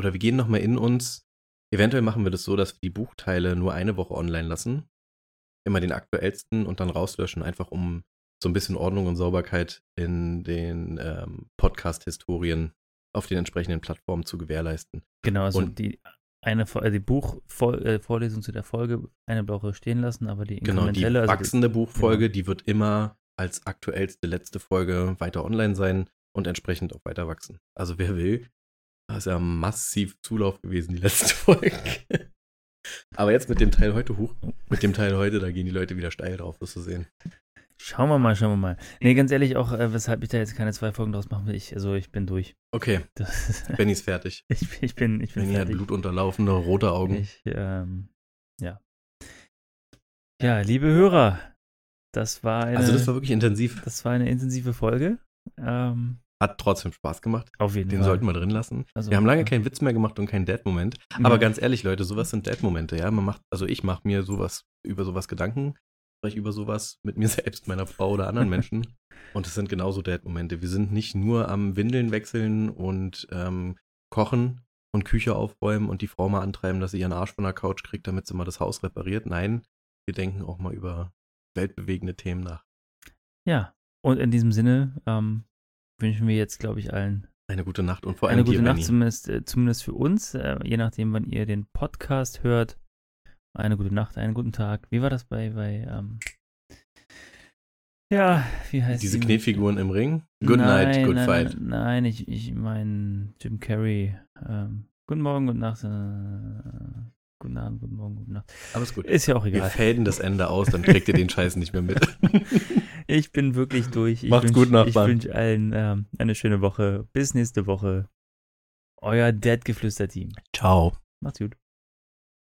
oder wir gehen nochmal in uns. Eventuell machen wir das so, dass wir die Buchteile nur eine Woche online lassen. Immer den aktuellsten und dann rauslöschen, einfach um so ein bisschen Ordnung und Sauberkeit in den ähm, Podcast-Historien auf den entsprechenden Plattformen zu gewährleisten. Genau, also Und- die eine äh, die Buchvorlesung zu der Folge, eine Woche stehen lassen, aber die Genau, die inkrementelle, also wachsende Buchfolge, die wird immer als aktuellste letzte Folge weiter online sein und entsprechend auch weiter wachsen. Also wer will, da ist ja massiv Zulauf gewesen, die letzte Folge. Aber jetzt mit dem Teil heute hoch, mit dem Teil heute, da gehen die Leute wieder steil drauf, wirst du sehen. Schauen wir mal, schauen wir mal. Nee, ganz ehrlich, auch äh, weshalb ich da jetzt keine zwei Folgen draus machen will, ich, also ich bin durch. Okay, Das Benny ist fertig. ich, ich bin, ich bin Benny hat fertig. blutunterlaufene, rote Augen. Ich, ähm, ja. Ja, liebe Hörer, das war eine, Also das war wirklich intensiv. das war eine intensive Folge. Ähm, Hat trotzdem Spaß gemacht. auf jeden Den Fall. sollten wir drin lassen. Also, Wir haben lange ja. keinen Witz mehr gemacht und keinen Dad-Moment. Aber Ja. ganz ehrlich, Leute, sowas sind Dad-Momente, ja. Man macht, also ich mache mir sowas, über sowas Gedanken, spreche über sowas mit mir selbst, meiner Frau oder anderen Menschen. Und es sind genauso Dad-Momente. Wir sind nicht nur am Windeln wechseln und ähm, kochen und Küche aufräumen und die Frau mal antreiben, dass sie ihren Arsch von der Couch kriegt, damit sie mal das Haus repariert. Nein, wir denken auch mal über weltbewegende Themen nach. Ja, und in diesem Sinne ähm, wünschen wir jetzt, glaube ich, allen Eine gute Nacht und vor allem eine gute Nacht, zumindest, äh, zumindest für uns, äh, je nachdem, wann ihr den Podcast hört. Eine gute Nacht, einen guten Tag. Wie war das bei, bei ähm, Ja, wie heißt Diese die? Knetfiguren im Ring. Good nein, night, good nein, fight. Nein, nein ich, ich meine Jim Carrey. Ähm, guten Morgen, guten Nacht. Äh, guten Abend, guten Morgen, guten Nacht. Alles gut. Ist ja auch Wir egal. faden das Ende aus, dann kriegt ihr den Scheiß nicht mehr mit. Ich bin wirklich durch. Ich Macht's wünsch, gut, Nachbarn. Ich wünsche allen ähm, eine schöne Woche. Bis nächste Woche. Euer Dad-Geflüster-Team. Ciao. Macht's gut.